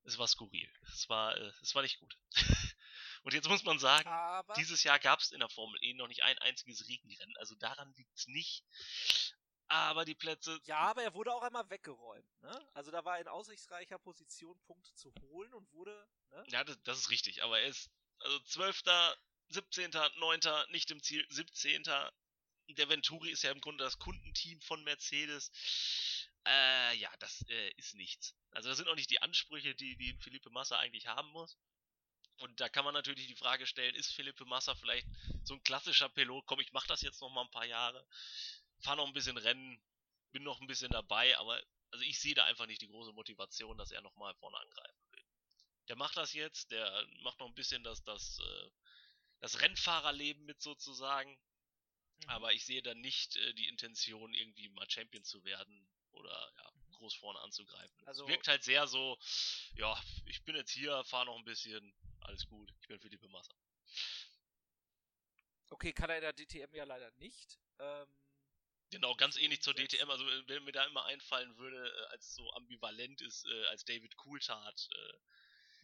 es war skurril. Es war, äh, es war nicht gut. und jetzt muss man sagen, Aber dieses Jahr gab es in der Formel E noch nicht ein einziges Regenrennen, also daran liegt es nicht. Aber die Plätze, Ja, aber er wurde auch einmal weggeräumt. Ne? Also da war er in aussichtsreicher Position, Punkte zu holen und wurde. Ne? ja, das, das ist richtig, aber er ist also 12., 17., 9., nicht im Ziel, 17. Der Venturi ist ja im Grunde das Kundenteam von Mercedes. Äh, ja, das äh, ist nichts. Also das sind auch nicht die Ansprüche, die, die Felipe Massa eigentlich haben muss. Und da kann man natürlich die Frage stellen, ist Felipe Massa vielleicht so ein klassischer Pilot? Komm, ich mach das jetzt noch mal ein paar Jahre, fahr noch ein bisschen Rennen, bin noch ein bisschen dabei, aber also ich sehe da einfach nicht die große Motivation, dass er noch mal vorne angreifen will. Der macht das jetzt, der macht noch ein bisschen das, das, äh, das Rennfahrerleben mit sozusagen, Mhm. aber ich sehe da nicht äh, die Intention, irgendwie mal Champion zu werden oder ja, groß vorne anzugreifen. Also- es wirkt halt sehr so, ja, ich bin jetzt hier, fahr noch ein bisschen, alles gut, ich bin Philippe Massa. Okay, kann er in der DTM ja leider nicht. Ähm, Genau, ganz ähnlich zur DTM, also wenn mir da immer einfallen würde, äh, als so ambivalent ist, äh, als David Coulthard äh, mhm.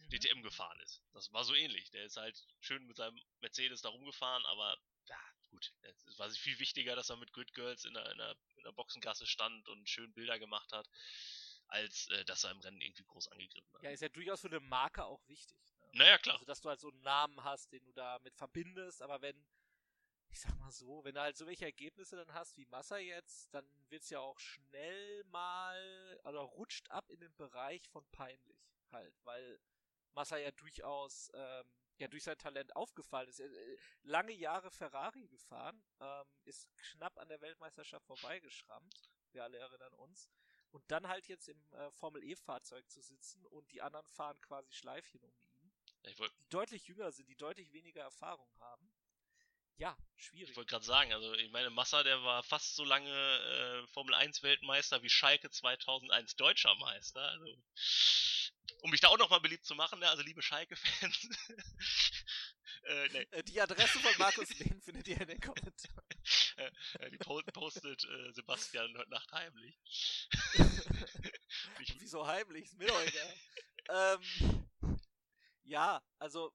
DTM gefahren ist. Das war so ähnlich. Der ist halt schön mit seinem Mercedes da rumgefahren, aber ja, gut. Es war viel wichtiger, dass er mit Grid Girls in der, in, der, in der Boxengasse stand und schön Bilder gemacht hat, als äh, dass er im Rennen irgendwie groß angegriffen hat. Ja, ist ja durchaus für eine Marke auch wichtig. Ne? naja, klar. Also, dass du halt so einen Namen hast, den du damit verbindest, aber wenn, ich sag mal so, wenn du halt so welche Ergebnisse dann hast wie Massa jetzt, dann wird's ja auch schnell mal, oder rutscht ab in den Bereich von peinlich halt, weil Massa ja durchaus, ähm, ja durch sein Talent aufgefallen ist. Er, äh, lange Jahre Ferrari gefahren, ähm, ist knapp an der Weltmeisterschaft vorbeigeschrammt, wir alle erinnern uns. Und dann halt jetzt im äh, Formel E-Fahrzeug zu sitzen und die anderen fahren quasi Schleifchen um ihn. die deutlich jünger sind, die deutlich weniger Erfahrung haben. Ja, schwierig. Ich wollte gerade sagen, also ich meine, Massa, der war fast so lange äh, Formel 1 Weltmeister wie Schalke 2001 deutscher Meister. Also, um mich da auch nochmal beliebt zu machen, ne? also liebe Schalke-Fans. äh, nee. Äh, die Adresse von Markus Lehn findet ihr in den Kommentaren. Äh, äh, die postet äh, Sebastian heute Nacht heimlich. Wieso heimlich? Ist mir doch egal. ähm, ja, also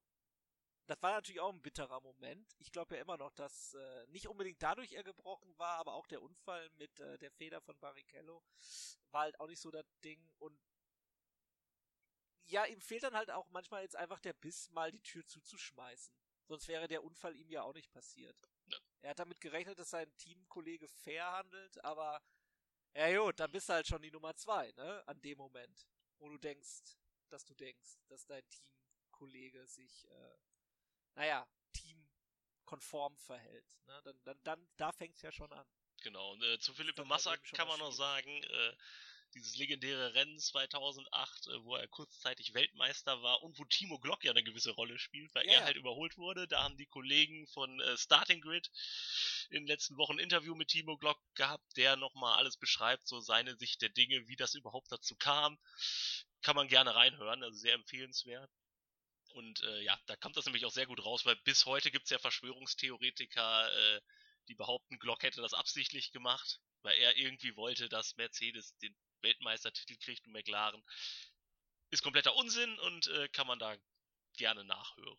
das war natürlich auch ein bitterer Moment. Ich glaube ja immer noch, dass äh, nicht unbedingt dadurch er gebrochen war, aber auch der Unfall mit äh, der Feder von Barrichello war halt auch nicht so das Ding. Und ja, ihm fehlt dann halt auch manchmal jetzt einfach der Biss, mal die Tür zuzuschmeißen. Sonst wäre der Unfall ihm ja auch nicht passiert. Ja. Er hat damit gerechnet, dass sein Teamkollege fair handelt, aber ja gut, dann bist du halt schon die Nummer zwei, ne? An dem Moment, wo du denkst, dass du denkst, dass dein Teamkollege sich äh, naja, teamkonform verhält. Ne? Dann, dann, dann, da fängt es ja schon an. Genau, und äh, zu Philippe Massa kann man noch sagen, äh, dieses legendäre Rennen 2008, äh, wo er kurzzeitig Weltmeister war und wo Timo Glock ja eine gewisse Rolle spielt, weil yeah. er halt überholt wurde. Da haben die Kollegen von äh, Starting Grid in den letzten Wochen ein Interview mit Timo Glock gehabt, der nochmal alles beschreibt, so seine Sicht der Dinge, wie das überhaupt dazu kam. Kann man gerne reinhören, also sehr empfehlenswert. Und äh, ja, da kommt das nämlich auch sehr gut raus, weil bis heute gibt es ja Verschwörungstheoretiker, äh, die behaupten, Glock hätte das absichtlich gemacht, weil er irgendwie wollte, dass Mercedes den Weltmeistertitel kriegt und McLaren. Ist kompletter Unsinn und äh, kann man da gerne nachhören.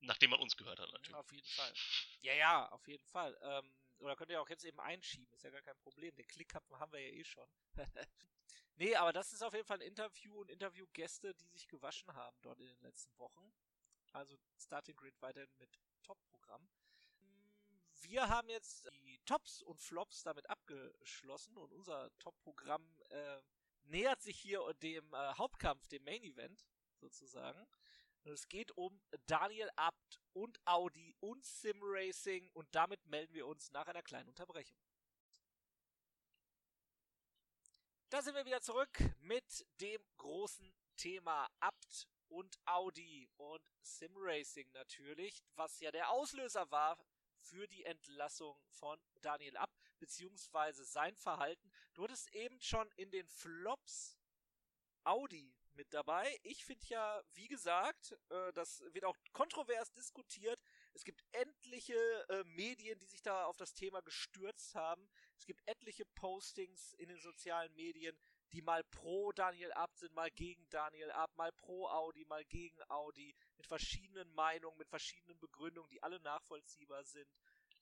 Nachdem man uns gehört hat, natürlich. Auf jeden Fall. Ja, ja, auf jeden Fall. Ähm, oder könnt ihr auch jetzt eben einschieben, ist ja gar kein Problem. Den Klick haben wir ja eh schon. Nee, aber das ist auf jeden Fall ein Interview und Interviewgäste, die sich gewaschen haben dort in den letzten Wochen. Also Starting Grid weiterhin mit Top-Programm. Wir haben jetzt die Tops und Flops damit abgeschlossen und unser Top-Programm äh, nähert sich hier dem äh, Hauptkampf, dem Main Event sozusagen. Und es geht um Daniel Abt und Audi und Sim Racing und damit melden wir uns nach einer kleinen Unterbrechung. Da sind wir wieder zurück mit dem großen Thema Abt und Audi und Sim Racing natürlich, was ja der Auslöser war für die Entlassung von Daniel Abt, beziehungsweise sein Verhalten. Du hattest eben schon in den Flops Audi mit dabei. Ich finde ja, wie gesagt, äh, das wird auch kontrovers diskutiert. Es gibt etliche äh, Medien, die sich da auf das Thema gestürzt haben. Es gibt etliche Postings in den sozialen Medien, die mal pro Daniel Abt sind, mal gegen Daniel Abt, mal pro Audi, mal gegen Audi, mit verschiedenen Meinungen, mit verschiedenen Begründungen, die alle nachvollziehbar sind.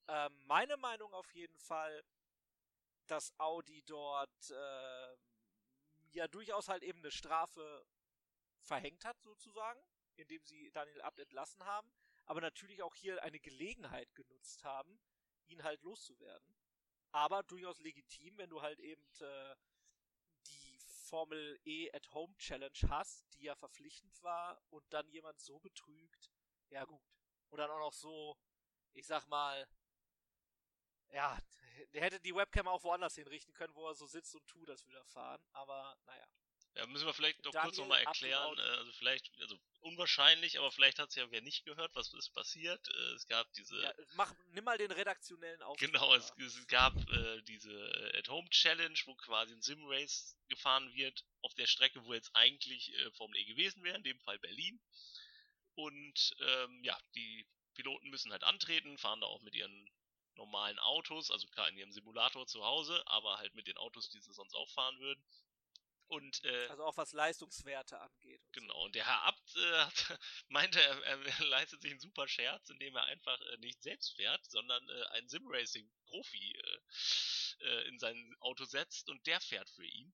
Ähm, meine Meinung auf jeden Fall, dass Audi dort äh, ja durchaus halt eben eine Strafe verhängt hat, sozusagen, indem sie Daniel Abt entlassen haben aber natürlich auch hier eine Gelegenheit genutzt haben, ihn halt loszuwerden. Aber durchaus legitim, wenn du halt eben äh, Formel E at Home Challenge hast, die ja verpflichtend war und dann jemand so betrügt, ja gut. Und dann auch noch so, ich sag mal, ja, der hätte die Webcam auch woanders hinrichten können, wo er so sitzt und tut, das wieder fahren. Aber naja. Ja, müssen wir vielleicht noch Daniel kurz nochmal erklären. Äh, also vielleicht, also unwahrscheinlich, aber vielleicht hat es ja wer nicht gehört, was ist passiert. Äh, es gab diese. Ja, mach, nimm mal den redaktionellen Auftritt. Genau, es, es, gab äh, diese At-Home-Challenge, wo quasi ein Sim-Race gefahren wird, auf der Strecke, wo jetzt eigentlich äh, Formel E gewesen wäre, in dem Fall Berlin. Und ähm, ja, die Piloten müssen halt antreten, fahren da auch mit ihren normalen Autos, also klar in ihrem Simulator zu Hause, aber halt mit den Autos, die sie sonst auch fahren würden. Und, äh, also auch was Leistungswerte angeht. Und genau, und der Herr Abt äh, meinte, er, er, leistet sich einen super Scherz, indem er einfach äh, nicht selbst fährt, sondern äh, einen Simracing-Profi äh, äh, in sein Auto setzt und der fährt für ihn.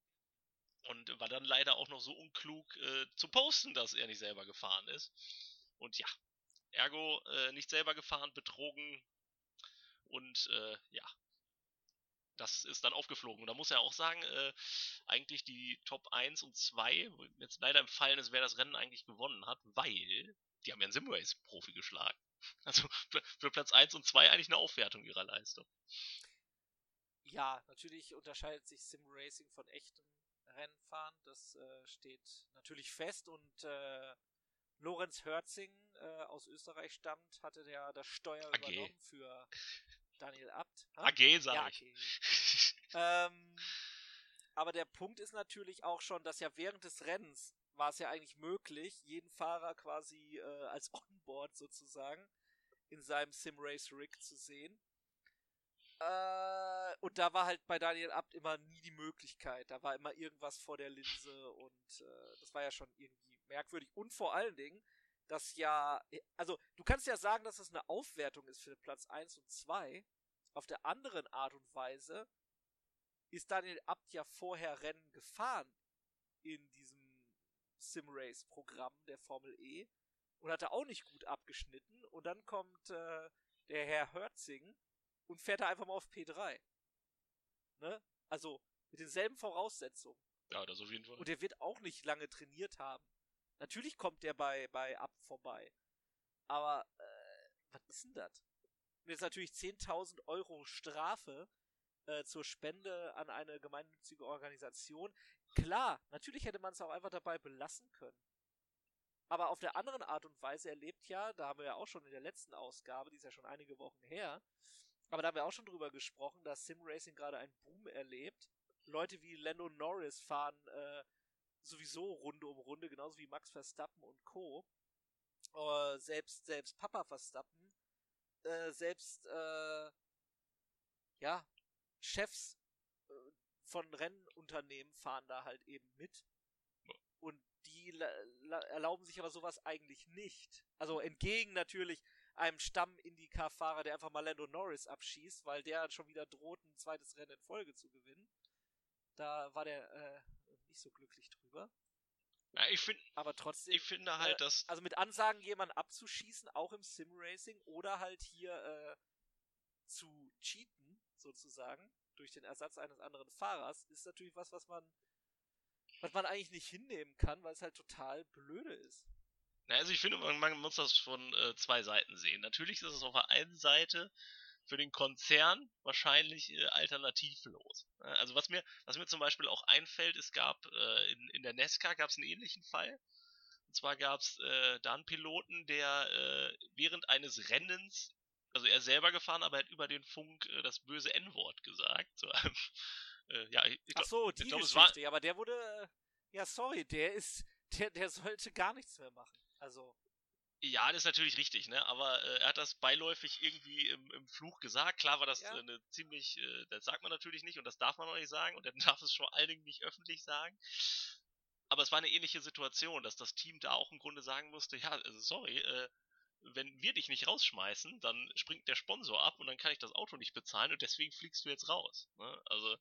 Und war dann leider auch noch so unklug äh, zu posten, dass er nicht selber gefahren ist. Und ja, ergo nicht selber gefahren, betrogen und ja, das ist dann aufgeflogen. Und da muss er auch sagen, äh, eigentlich die Top 1 und 2, jetzt leider im Fallen ist, wer das Rennen eigentlich gewonnen hat, weil die haben ja einen Simrace-Profi geschlagen. Also für Platz 1 und 2 eigentlich eine Aufwertung ihrer Leistung. Ja, natürlich unterscheidet sich Simracing von echtem Rennfahren. Das äh, steht natürlich fest und äh, Lorenz Hörzing äh, aus Österreich stammt, hatte der das Steuer AG. übernommen für Daniel Abt. Ha? AG, sag Ja, ich. okay. ähm, aber der Punkt ist natürlich auch schon, dass ja während des Rennens war es ja eigentlich möglich, jeden Fahrer quasi äh, als Onboard sozusagen in seinem Simrace Rig zu sehen. Äh, und da war halt bei Daniel Abt immer nie die Möglichkeit. Da war immer irgendwas vor der Linse und äh, das war ja schon irgendwie merkwürdig. Und vor allen Dingen, dass ja, also du kannst ja sagen, dass es eine Aufwertung ist für Platz 1 und 2. Auf der anderen Art und Weise ist Daniel Abt ja vorher Rennen gefahren in diesem Simrace-Programm der Formel E und hatte auch nicht gut abgeschnitten. Und dann kommt äh, der Herr Hörzing und fährt da einfach mal auf P3. Ne? Also mit denselben Voraussetzungen. Ja, das auf jeden Fall. Und der wird auch nicht lange trainiert haben. Natürlich kommt der bei, bei Abt vorbei. Aber, äh, was ist denn das? Und jetzt natürlich 10.000 Euro Strafe äh, zur Spende an eine gemeinnützige Organisation. Klar, natürlich hätte man es auch einfach dabei belassen können. Aber auf der anderen Art und Weise erlebt ja, da haben wir ja auch schon in der letzten Ausgabe, die ist ja schon einige Wochen her, aber da haben wir auch schon drüber gesprochen, dass Simracing gerade einen Boom erlebt. Leute wie Lando Norris fahren äh, sowieso Runde um Runde, genauso wie Max Verstappen und Co. Äh, selbst, selbst Papa Verstappen, äh, selbst, äh, ja, Chefs äh, von Rennunternehmen fahren da halt eben mit. Und die la- la- erlauben sich aber sowas eigentlich nicht. Also entgegen natürlich einem Stamm-Indycar-Fahrer, der einfach mal Lando Norris abschießt, weil der schon wieder droht, ein zweites Rennen in Folge zu gewinnen. Da war der äh, nicht so glücklich drüber. Ja, ich, find, Aber trotzdem, ich finde halt, äh, dass. also mit Ansagen jemanden abzuschießen, auch im Sim-Racing, oder halt hier äh, zu cheaten, sozusagen, durch den Ersatz eines anderen Fahrers, ist natürlich was, was man was man eigentlich nicht hinnehmen kann, weil es halt total blöde ist. Na, also ich finde, man, man muss das von äh, zwei Seiten sehen. Natürlich ist es auf der einen Seite für den Konzern wahrscheinlich äh, alternativlos. Äh, Also was mir, was mir zum Beispiel auch einfällt, es gab äh, in, in der Nesca gab es einen ähnlichen Fall. Und zwar gab es äh, da einen Piloten, der äh, während eines Rennens, also er selber gefahren, aber er hat über den Funk äh, das böse N-Wort gesagt. So, äh, ja, ich, ich Ach glaub, so, die ich glaub, es Geschichte, war- aber der wurde, äh, ja, sorry, der ist, der, der sollte gar nichts mehr machen. Also, Ja, das ist natürlich richtig, ne? Aber äh, er hat das beiläufig irgendwie im, im Fluch gesagt. Klar war das Ja. äh, eine ziemlich, äh, das sagt man natürlich nicht und das darf man auch nicht sagen und er darf es vor allen Dingen nicht öffentlich sagen. Aber es war eine ähnliche Situation, dass das Team da auch im Grunde sagen musste, ja, also sorry, äh, wenn wir dich nicht rausschmeißen, dann springt der Sponsor ab und dann kann ich das Auto nicht bezahlen und deswegen fliegst du jetzt raus. Ne? Also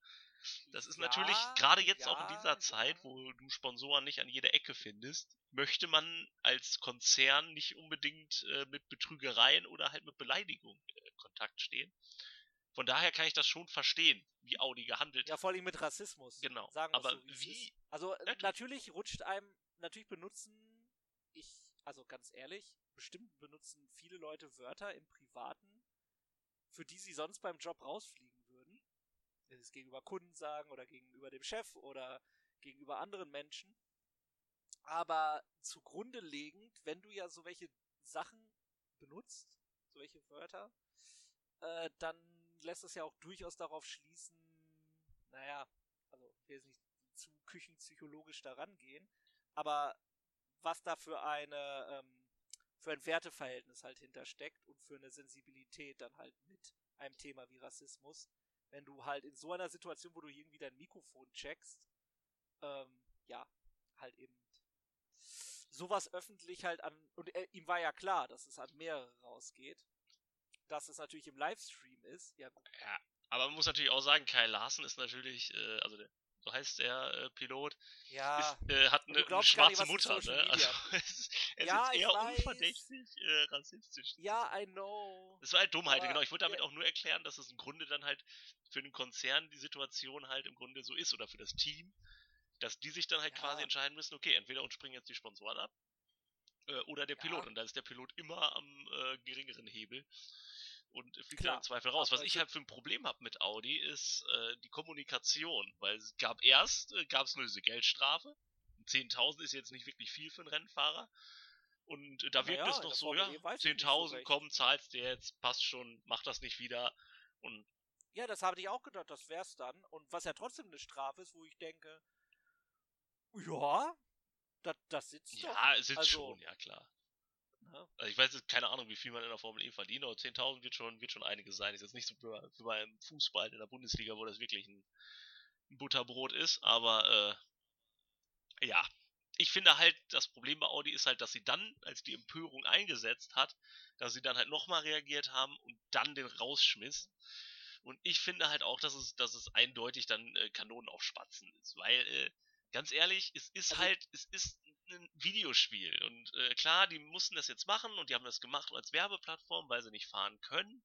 das ist Ja, natürlich gerade jetzt auch in ja, dieser Zeit, ja. wo du Sponsoren nicht an jeder Ecke findest, möchte man als Konzern nicht unbedingt äh, mit Betrügereien oder halt mit Beleidigung äh, in Kontakt stehen. Von daher kann ich das schon verstehen, wie Audi gehandelt ja, hat. vor allem mit Rassismus. Genau, Sagen aber so, wie- ist. Also, äh, Natürlich. natürlich rutscht einem, natürlich benutzen, ich, also ganz ehrlich, bestimmt benutzen viele Leute Wörter im Privaten, für die sie sonst beim Job rausfliegen es gegenüber Kunden sagen oder gegenüber dem Chef oder gegenüber anderen Menschen. Aber zugrunde legend, wenn du ja so welche Sachen benutzt, so welche Wörter, äh, dann lässt es ja auch durchaus darauf schließen, naja, also ich will jetzt nicht zu küchenpsychologisch daran gehen, aber was da für eine, ähm, für ein Werteverhältnis halt hintersteckt und für eine Sensibilität dann halt mit einem Thema wie Rassismus, wenn du halt in so einer Situation, wo du irgendwie dein Mikrofon checkst, ähm, ja, halt eben sowas öffentlich halt an, und er, ihm war ja klar, dass es an mehrere rausgeht, dass es natürlich im Livestream ist, ja Ja, aber man muss natürlich auch sagen, Kyle Larsen ist natürlich, äh, also der, heißt der äh, Pilot, ja, ist, äh, hat eine, eine nicht, schwarze in Mutter, ne? Also es er Ja, ist eher unverdächtig äh, rassistisch. ja. I know. Das war halt Dummheit, Aber genau. Ich wollte damit der- auch nur erklären, dass es im Grunde dann halt für den Konzern die Situation halt im Grunde so ist oder für das Team, dass die sich dann halt Ja. quasi entscheiden müssen, okay, entweder uns springen jetzt die Sponsoren ab äh, oder der Ja. Pilot. Und da ist der Pilot immer am äh, geringeren Hebel und fliegt Klar. dann im Zweifel raus. Was ich halt für ein Problem habe mit Audi ist äh, die Kommunikation, weil es gab erst, äh, gab es nur diese Geldstrafe. 10.000 ist jetzt nicht wirklich viel für einen Rennfahrer. Und äh, da wirkt Naja, es noch so, ja, E weiß ich nicht so 10.000, recht. komm, zahlst dir jetzt, passt schon, mach das nicht wieder. Und Ja, das habe ich auch gedacht, das wär's dann. Und was ja trotzdem eine Strafe ist, wo ich denke, ja, das, das sitzt doch. ja, es ist also- schon, ja klar. Also ich weiß jetzt keine Ahnung, wie viel man in der Formel E verdient, aber 10.000 wird schon, wird schon einiges sein. Ist jetzt nicht so wie bei- wie beim Fußball in der Bundesliga, wo das wirklich ein, ein Butterbrot ist, aber äh, ja. Ich finde halt, das Problem bei Audi ist halt, dass sie dann, als die Empörung eingesetzt hat, dass sie dann halt nochmal reagiert haben und dann den rausschmiss. Und ich finde halt auch, dass es, dass es eindeutig dann äh, Kanonen auf Spatzen ist, weil, äh, ganz ehrlich, es ist Also- halt, es ist ein Videospiel. Und äh, klar, die mussten das jetzt machen und die haben das gemacht als Werbeplattform, weil sie nicht fahren können.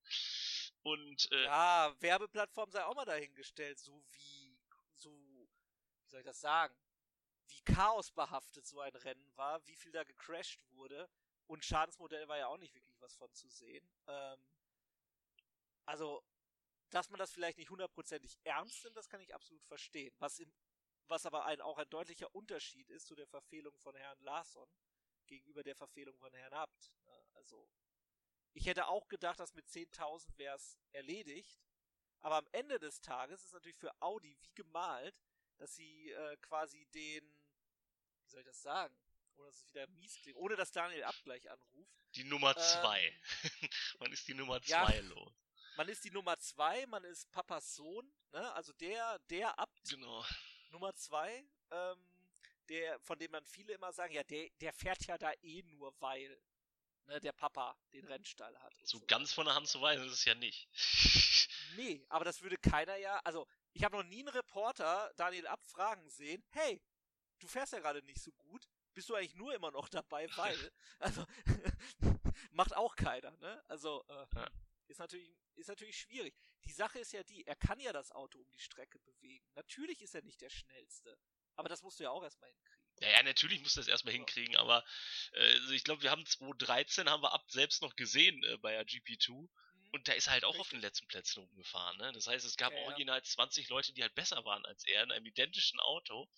Und äh, Ja, Werbeplattform sei auch mal dahingestellt, so wie, so, wie soll ich das sagen? Wie chaosbehaftet so ein Rennen war, wie viel da gecrashed wurde. Und Schadensmodell war ja auch nicht wirklich was von zu sehen. Ähm, also, dass man das vielleicht nicht hundertprozentig ernst nimmt, das kann ich absolut verstehen. Was, im, was aber ein, auch ein deutlicher Unterschied ist zu der Verfehlung von Herrn Larsson gegenüber der Verfehlung von Herrn Abt. Ne? Also, ich hätte auch gedacht, dass mit 10.000 wäre es erledigt. Aber am Ende des Tages ist natürlich für Audi wie gemalt, dass sie äh, quasi den, wie soll ich das sagen, ohne dass es wieder mies klingt, ohne dass Daniel Abgleich anruft. die Nummer Ähm, zwei. man ist die Nummer ja. zwei los. Man ist die Nummer zwei, man ist Papas Sohn, ne? Also der, der Abt Genau. Nummer zwei, ähm, der, von dem man viele immer sagen, ja, der, der fährt ja da eh nur, weil ne, der Papa den Rennstall hat. So so ganz von der Hand zu weisen ist es ja nicht. Nee, aber das würde keiner ja. Also, ich habe noch nie einen Reporter Daniel Abt fragen sehen, hey, du fährst ja gerade nicht so gut, bist du eigentlich nur immer noch dabei, weil. Also, macht auch keiner, ne? Also, äh, Ja. Ist natürlich, ist natürlich schwierig. Die Sache ist ja die, er kann ja das Auto um die Strecke bewegen. Natürlich ist er nicht der schnellste. Aber das musst du ja auch erstmal hinkriegen. Ja, ja, natürlich muss das erstmal hinkriegen, aber äh, also ich glaube, wir haben 2013 haben wir ab selbst noch gesehen äh, bei der GP2 Mhm. und da ist er halt auch auf Richtig. den letzten Plätzen rumgefahren. Ne? Das heißt, es gab Ja, ja. original 20 Leute, die halt besser waren als er in einem identischen Auto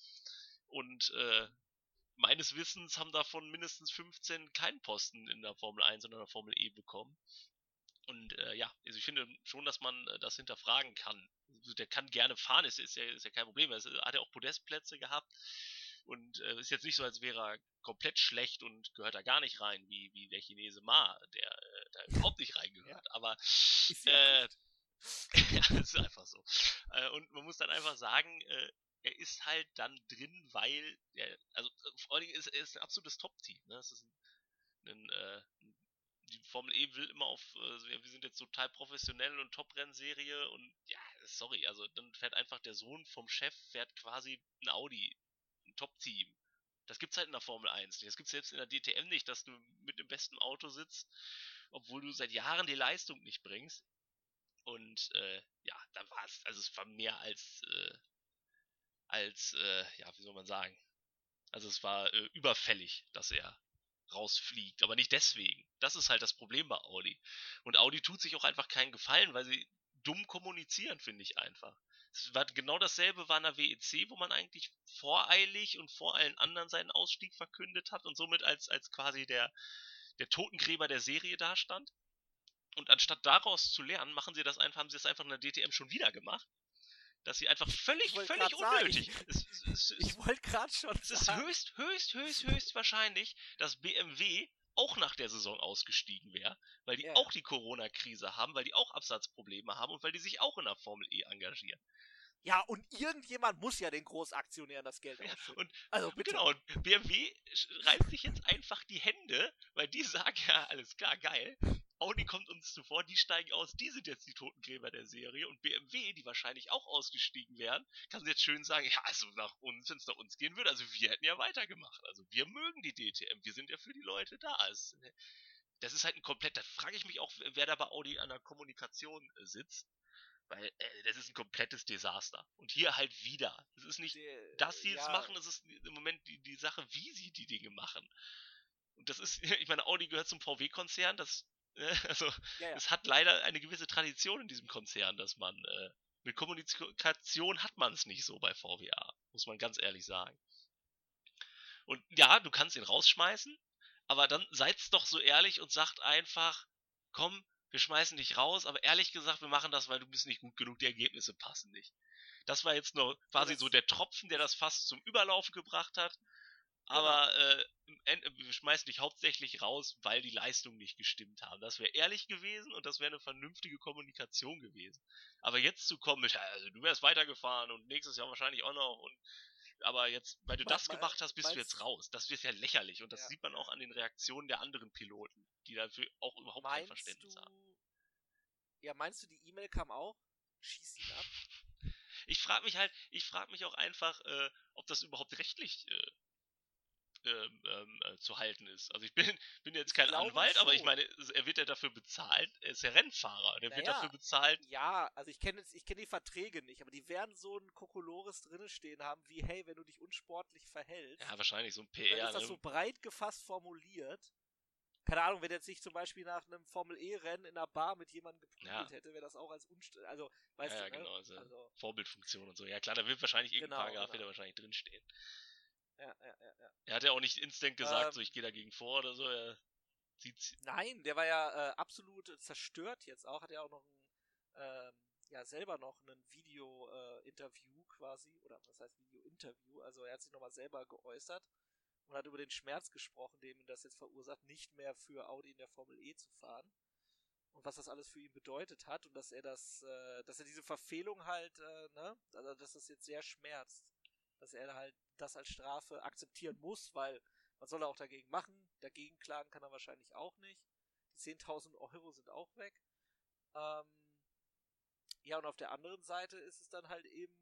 und äh, meines Wissens haben davon mindestens 15 keinen Posten in der Formel 1 oder in der Formel E bekommen. Und äh, ja, also ich finde schon, dass man äh, das hinterfragen kann. Also der kann gerne fahren, ist, ist, ja, ist ja kein Problem. Er hat ja auch Podestplätze gehabt. Und äh, ist jetzt nicht so, als wäre er komplett schlecht und gehört da gar nicht rein, wie, wie der Chinese Ma, der äh, da überhaupt nicht reingehört. Aber ja äh, gut. ja, ist einfach so. Äh, und man muss dann einfach sagen, äh, er ist halt dann drin, weil er, also äh, vor allen Dingen ist er ist ein absolutes Top-Team. Ne? Das ist ein, ein, äh, die Formel E will immer auf, äh, wir wir sind jetzt total professionell und Top-Rennserie und ja, sorry, also dann fährt einfach der Sohn vom Chef, fährt quasi ein Audi, ein Top-Team. Das gibt's halt in der Formel 1 nicht. Das gibt's selbst in der DTM nicht, dass du mit dem besten Auto sitzt, obwohl du seit Jahren die Leistung nicht bringst. Und äh, ja, da war es, also es war mehr als, äh, als, äh, ja, wie soll man sagen? Also es war äh, überfällig, dass er rausfliegt, aber nicht deswegen. Das ist halt das Problem bei Audi. Und Audi tut sich auch einfach keinen Gefallen, weil sie dumm kommunizieren, finde ich einfach. Es war genau dasselbe war in der WEC, wo man eigentlich voreilig und vor allen anderen seinen Ausstieg verkündet hat und somit als, als quasi der, der Totengräber der Serie dastand. Und anstatt daraus zu lernen, machen sie das einfach, haben sie das einfach in der DTM schon wieder gemacht. Dass sie einfach völlig, Ich völlig sagen, unnötig. Es, es, es, Ich wollte gerade schon es ist sagen. höchst, höchst, höchst, höchst wahrscheinlich, dass BMW auch nach der Saison ausgestiegen wäre, weil die Ja. auch die Corona-Krise haben, weil die auch Absatzprobleme haben und weil die sich auch in der Formel E engagieren. Ja, und irgendjemand muss ja den Großaktionären das Geld Ja, ausschütten. und Also bitte. Genau, und BMW reißt sich jetzt einfach die Hände, weil die sagen, ja, alles klar, geil. Audi kommt uns zuvor, die steigen aus, die sind jetzt die Totengräber der Serie und BMW, die wahrscheinlich auch ausgestiegen wären, kann jetzt schön sagen, ja, also nach uns, wenn es nach uns gehen würde, also wir hätten ja weitergemacht. Also wir mögen die DTM, wir sind ja für die Leute da. Es, das ist halt ein komplett, da frage ich mich auch, wer da bei Audi an der Kommunikation äh, sitzt. Weil äh, das ist ein komplettes Desaster. Und hier halt wieder. Es ist nicht Der- dass sie es ja, machen, es ist im Moment die, die Sache, wie sie die Dinge machen. Und das ist, ich meine, Audi gehört zum VW-Konzern, das, also, Ja, ja. es hat leider eine gewisse Tradition in diesem Konzern, dass man, äh, mit Kommunikation hat man es nicht so bei VWA, muss man ganz ehrlich sagen. Und ja, du kannst ihn rausschmeißen, Aber dann seid's doch so ehrlich und sagt einfach, komm, wir schmeißen dich raus, aber ehrlich gesagt, wir machen das, weil du bist nicht gut genug, die Ergebnisse passen nicht. Das war jetzt nur quasi so der Tropfen, der das fast zum Überlaufen gebracht hat. Aber äh, End- wir schmeißen dich hauptsächlich raus, weil die Leistungen nicht gestimmt haben. Das wäre ehrlich gewesen und das wäre eine vernünftige Kommunikation gewesen. Aber jetzt zu kommen mit, also du wärst weitergefahren und nächstes Jahr wahrscheinlich auch noch und aber jetzt, weil du Me- das gemacht hast, bist du jetzt raus. Das wird ja lächerlich und das Ja. sieht man auch an den Reaktionen der anderen Piloten, die dafür auch überhaupt kein Meinst Verständnis du. haben. Ja, meinst du, die E-Mail kam auch? Schieß ihn ab. Ich frage mich halt, ich frage mich auch einfach, äh, ob das überhaupt rechtlich äh, ähm, ähm, äh, zu halten ist. Also ich bin, bin jetzt Ich kein Anwalt, aber ich meine, er wird ja dafür bezahlt, er ist ja Rennfahrer, der wird Naja. dafür bezahlt. Ja, also ich kenne ich kenne die Verträge nicht, aber die werden so ein Kokolores drinne stehen haben, wie hey, wenn du dich unsportlich verhältst, Ja, wahrscheinlich so ein dann PR. ist das ne? so breit gefasst formuliert. Keine Ahnung, wenn jetzt sich zum Beispiel nach einem Formel E-Rennen in einer Bar mit jemandem geprügelt Ja. hätte, wäre das auch als unst also weißt ja, ja, du, ne? genau, also, Also, Vorbildfunktion und so. Ja klar, da wird wahrscheinlich irgendein Genau, Paragraph genau. wird da wahrscheinlich drinstehen. Ja, ja. Er hat ja auch nicht instant gesagt, so Ähm. ich gehe dagegen vor oder so. Er sieht Nein, der war ja äh, absolut zerstört jetzt auch. Hat ja auch noch ein, ähm, ja selber noch ein Video-Interview quasi, oder was heißt Video-Interview, also er hat sich nochmal selber geäußert und hat über den Schmerz gesprochen, den ihm das jetzt verursacht, nicht mehr für Audi in der Formel E zu fahren. Und was das alles für ihn bedeutet hat und dass er das, äh, dass er diese Verfehlung halt, äh, ne, also dass das jetzt sehr schmerzt. Dass er halt das als Strafe akzeptieren muss, weil was soll er auch dagegen machen? Dagegen klagen kann er wahrscheinlich auch nicht. Die 10.000 Euro sind auch weg. Ähm, ja, und auf der anderen Seite ist es dann halt eben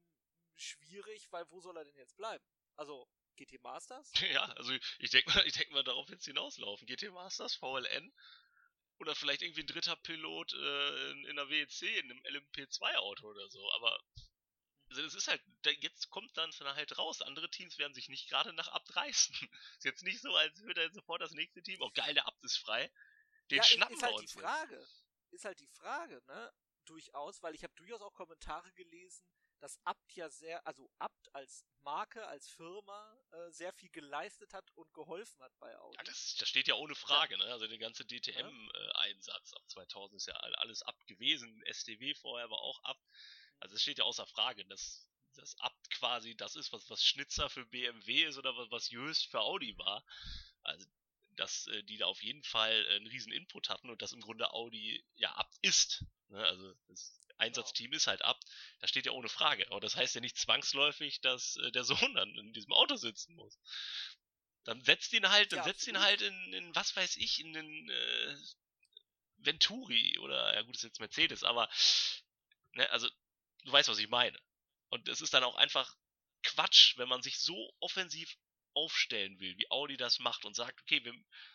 schwierig, weil wo soll er denn jetzt bleiben? Also, GT Masters? Ja, also ich denke mal, ich denke mal, darauf jetzt hinauslaufen. GT Masters, VLN oder vielleicht irgendwie ein dritter Pilot äh, in, in der WEC, in einem LMP2-Auto oder so. Aber also es ist halt, jetzt kommt dann halt raus, andere Teams werden sich nicht gerade nach Abt reißen. ist jetzt nicht so, als würde jetzt sofort das nächste Team, oh geil, der Abt ist frei, den ja, schnappen ist wir halt uns die jetzt. Frage. Ist halt die Frage, ne? Durchaus, weil ich habe durchaus auch Kommentare gelesen, dass Abt ja sehr, also Abt als Marke, als Firma äh, sehr viel geleistet hat und geholfen hat bei Audi. Ja, das, das steht ja ohne Frage, ne? Also der ganze DTM-Einsatz ab 2000 ist ja all- alles ab gewesen. STW vorher war auch ab. Also es steht ja außer Frage, dass das ab quasi das ist, was, was Schnitzer für BMW ist oder was, was Jöst für Audi war. Also dass äh, die da auf jeden Fall äh, einen riesen Input hatten und dass im Grunde Audi ja ab ist. Ne? Also das Einsatzteam ist halt ab. Das steht ja ohne Frage. Aber das heißt ja nicht zwangsläufig, dass äh, der Sohn dann in diesem Auto sitzen muss. Dann setzt ihn halt, dann Ja, setzt ihn halt in, in, was weiß ich, in den äh, Venturi oder, ja gut, ist jetzt Mercedes, aber, ne, also, du weißt, was ich meine. Und es ist dann auch einfach Quatsch, wenn man sich so offensiv aufstellen will, wie Audi das macht und sagt, okay, wir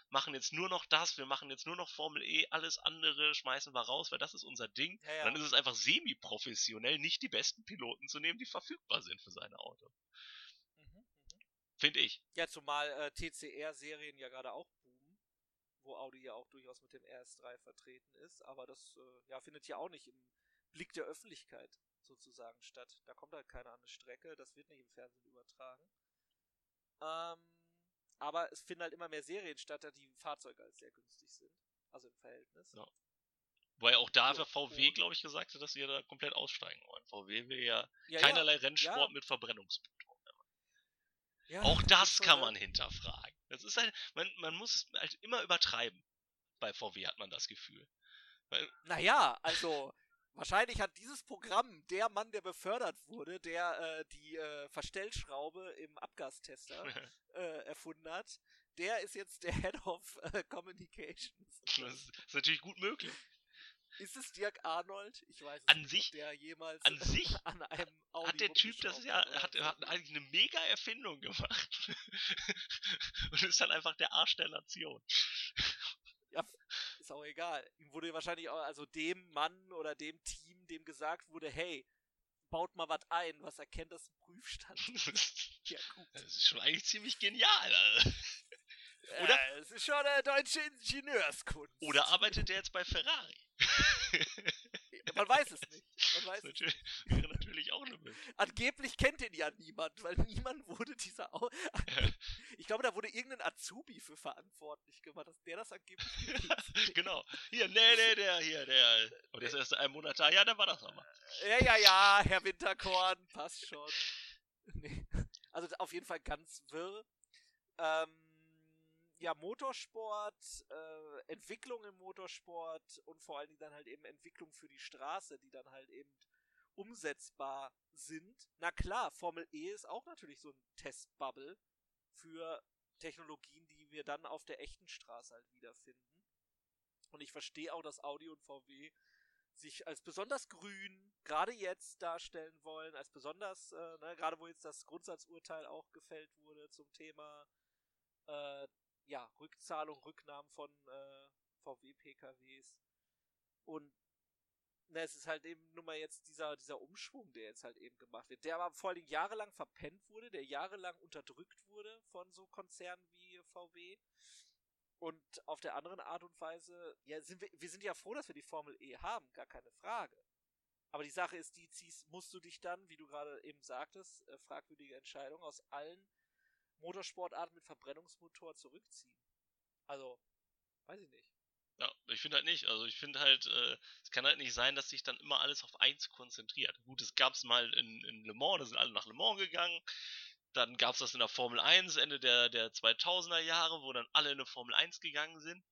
machen jetzt nur noch das, wir machen jetzt nur noch Formel E, alles andere schmeißen wir raus, weil das ist unser Ding. Ja, ja. Dann ist es einfach semi-professionell, nicht die besten Piloten zu nehmen, die verfügbar sind für seine Auto. Mhm, mhm. Finde ich. Ja, zumal äh, TCR-Serien ja gerade auch boomen, wo Audi ja auch durchaus mit dem RS3 vertreten ist, aber das äh, ja, findet ja auch nicht im Blick der Öffentlichkeit sozusagen statt. Da kommt halt keiner an eine Strecke, das wird nicht im Fernsehen übertragen. Ähm, aber es finden halt immer mehr Serien statt, da die Fahrzeuge als sehr günstig sind. Also im Verhältnis. Ja. Wobei auch da Ja, für VW, glaube ich, gesagt hat, dass sie ja da komplett aussteigen wollen. VW will ja, Ja, keinerlei Rennsport ja. mit Verbrennungsmotor. ja, Auch das schon, kann man hinterfragen. Das ist halt, man, man muss es halt immer übertreiben. Bei VW hat man das Gefühl. Naja, also wahrscheinlich hat dieses Programm der Mann, der befördert wurde, der äh, die äh, Verstellschraube im Abgastester äh, erfunden hat, der ist jetzt der Head of äh, Communications. Das ist, ist natürlich gut möglich. Ist es Dirk Arnold? Ich weiß es An nicht, sich- der jemals an sich an einem Audi hat der Typ das ja, hat, hat eigentlich eine mega Erfindung gemacht. Und ist dann einfach der Arsch der Nation. Ist auch egal. Ihm wurde wahrscheinlich auch, also dem Mann oder dem Team, dem gesagt wurde, hey, baut mal was ein, was erkennt, dass ein Prüfstand. Ja, gut. Das ist schon eigentlich ziemlich genial. Also. Oder- Äh, es ist schon eine deutsche Ingenieurskunst. Oder arbeitet der jetzt bei Ferrari? Man weiß es nicht. Weiß natürlich, wäre natürlich auch eine Möglichkeit. Angeblich kennt den ja niemand, weil niemand wurde dieser. Au ich glaube, da wurde irgendein Azubi für verantwortlich gemacht, dass der das angeblich Genau. Hier, nee, nee, der, hier, der. Und der ist erst ein Monat da. Ja, dann war das nochmal. Ja, ja, ja, Herr Winterkorn, passt schon. Nee. Also auf jeden Fall ganz wirr. Ähm, ja, Motorsport, äh, Entwicklung im Motorsport und vor allen Dingen dann halt eben Entwicklung für die Straße, die dann halt eben umsetzbar sind. Na klar, Formel E ist auch natürlich so ein Testbubble für Technologien, die wir dann auf der echten Straße halt wiederfinden. Und ich verstehe auch, dass Audi und VW sich als besonders grün gerade jetzt darstellen wollen, als besonders, äh, ne, gerade wo jetzt das Grundsatzurteil auch gefällt wurde zum Thema äh, ja, Rückzahlung, Rücknahmen von äh, VW-PKWs. Und ne, es ist halt eben nun mal jetzt dieser, dieser Umschwung, der jetzt halt eben gemacht wird, der aber vor Dingen jahrelang verpennt wurde, der jahrelang unterdrückt wurde von so Konzernen wie VW. Und auf der anderen Art und Weise, ja, sind wir, wir sind ja froh, dass wir die Formel E haben, gar keine Frage. Aber die Sache ist, die ziehst, musst du dich dann, wie du gerade eben sagtest, äh, fragwürdige Entscheidung aus allen Motorsportarten mit Verbrennungsmotor zurückziehen. Also, weiß ich nicht. Ja, ich finde halt nicht. Also ich finde halt, äh, es kann halt nicht sein, dass sich dann immer alles auf eins konzentriert. Gut, es gab es mal in, in Le Mans, da sind alle nach Le Mans gegangen. Dann gab es das in der Formel 1 Ende der, der 2000er Jahre, wo dann alle in eine Formel 1 gegangen sind.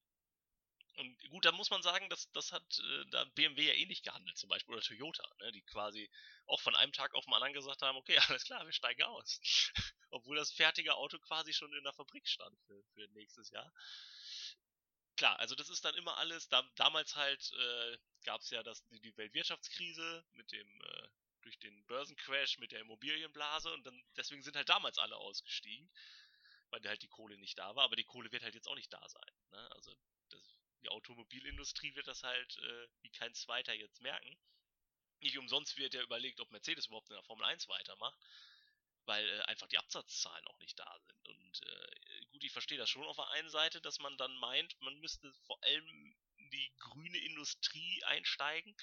Und gut, da muss man sagen, dass das hat äh, da BMW ja eh nicht gehandelt, zum Beispiel, oder Toyota, ne, die quasi auch von einem Tag auf den anderen gesagt haben, okay, alles klar, wir steigen aus. Obwohl das fertige Auto quasi schon in der Fabrik stand für, für nächstes Jahr. Klar, also das ist dann immer alles, da, damals halt äh, gab es ja das, die, die Weltwirtschaftskrise mit dem äh, durch den Börsencrash mit der Immobilienblase und dann deswegen sind halt damals alle ausgestiegen, weil halt die Kohle nicht da war, aber die Kohle wird halt jetzt auch nicht da sein. Ne? Also das, die Automobilindustrie wird das halt äh, wie kein zweiter jetzt merken. Nicht umsonst wird ja überlegt, ob Mercedes überhaupt in der Formel 1 weitermacht, weil äh, einfach die Absatzzahlen auch nicht da sind. Und äh, gut, ich verstehe das schon auf der einen Seite, dass man dann meint, man müsste vor allem in die grüne Industrie einsteigen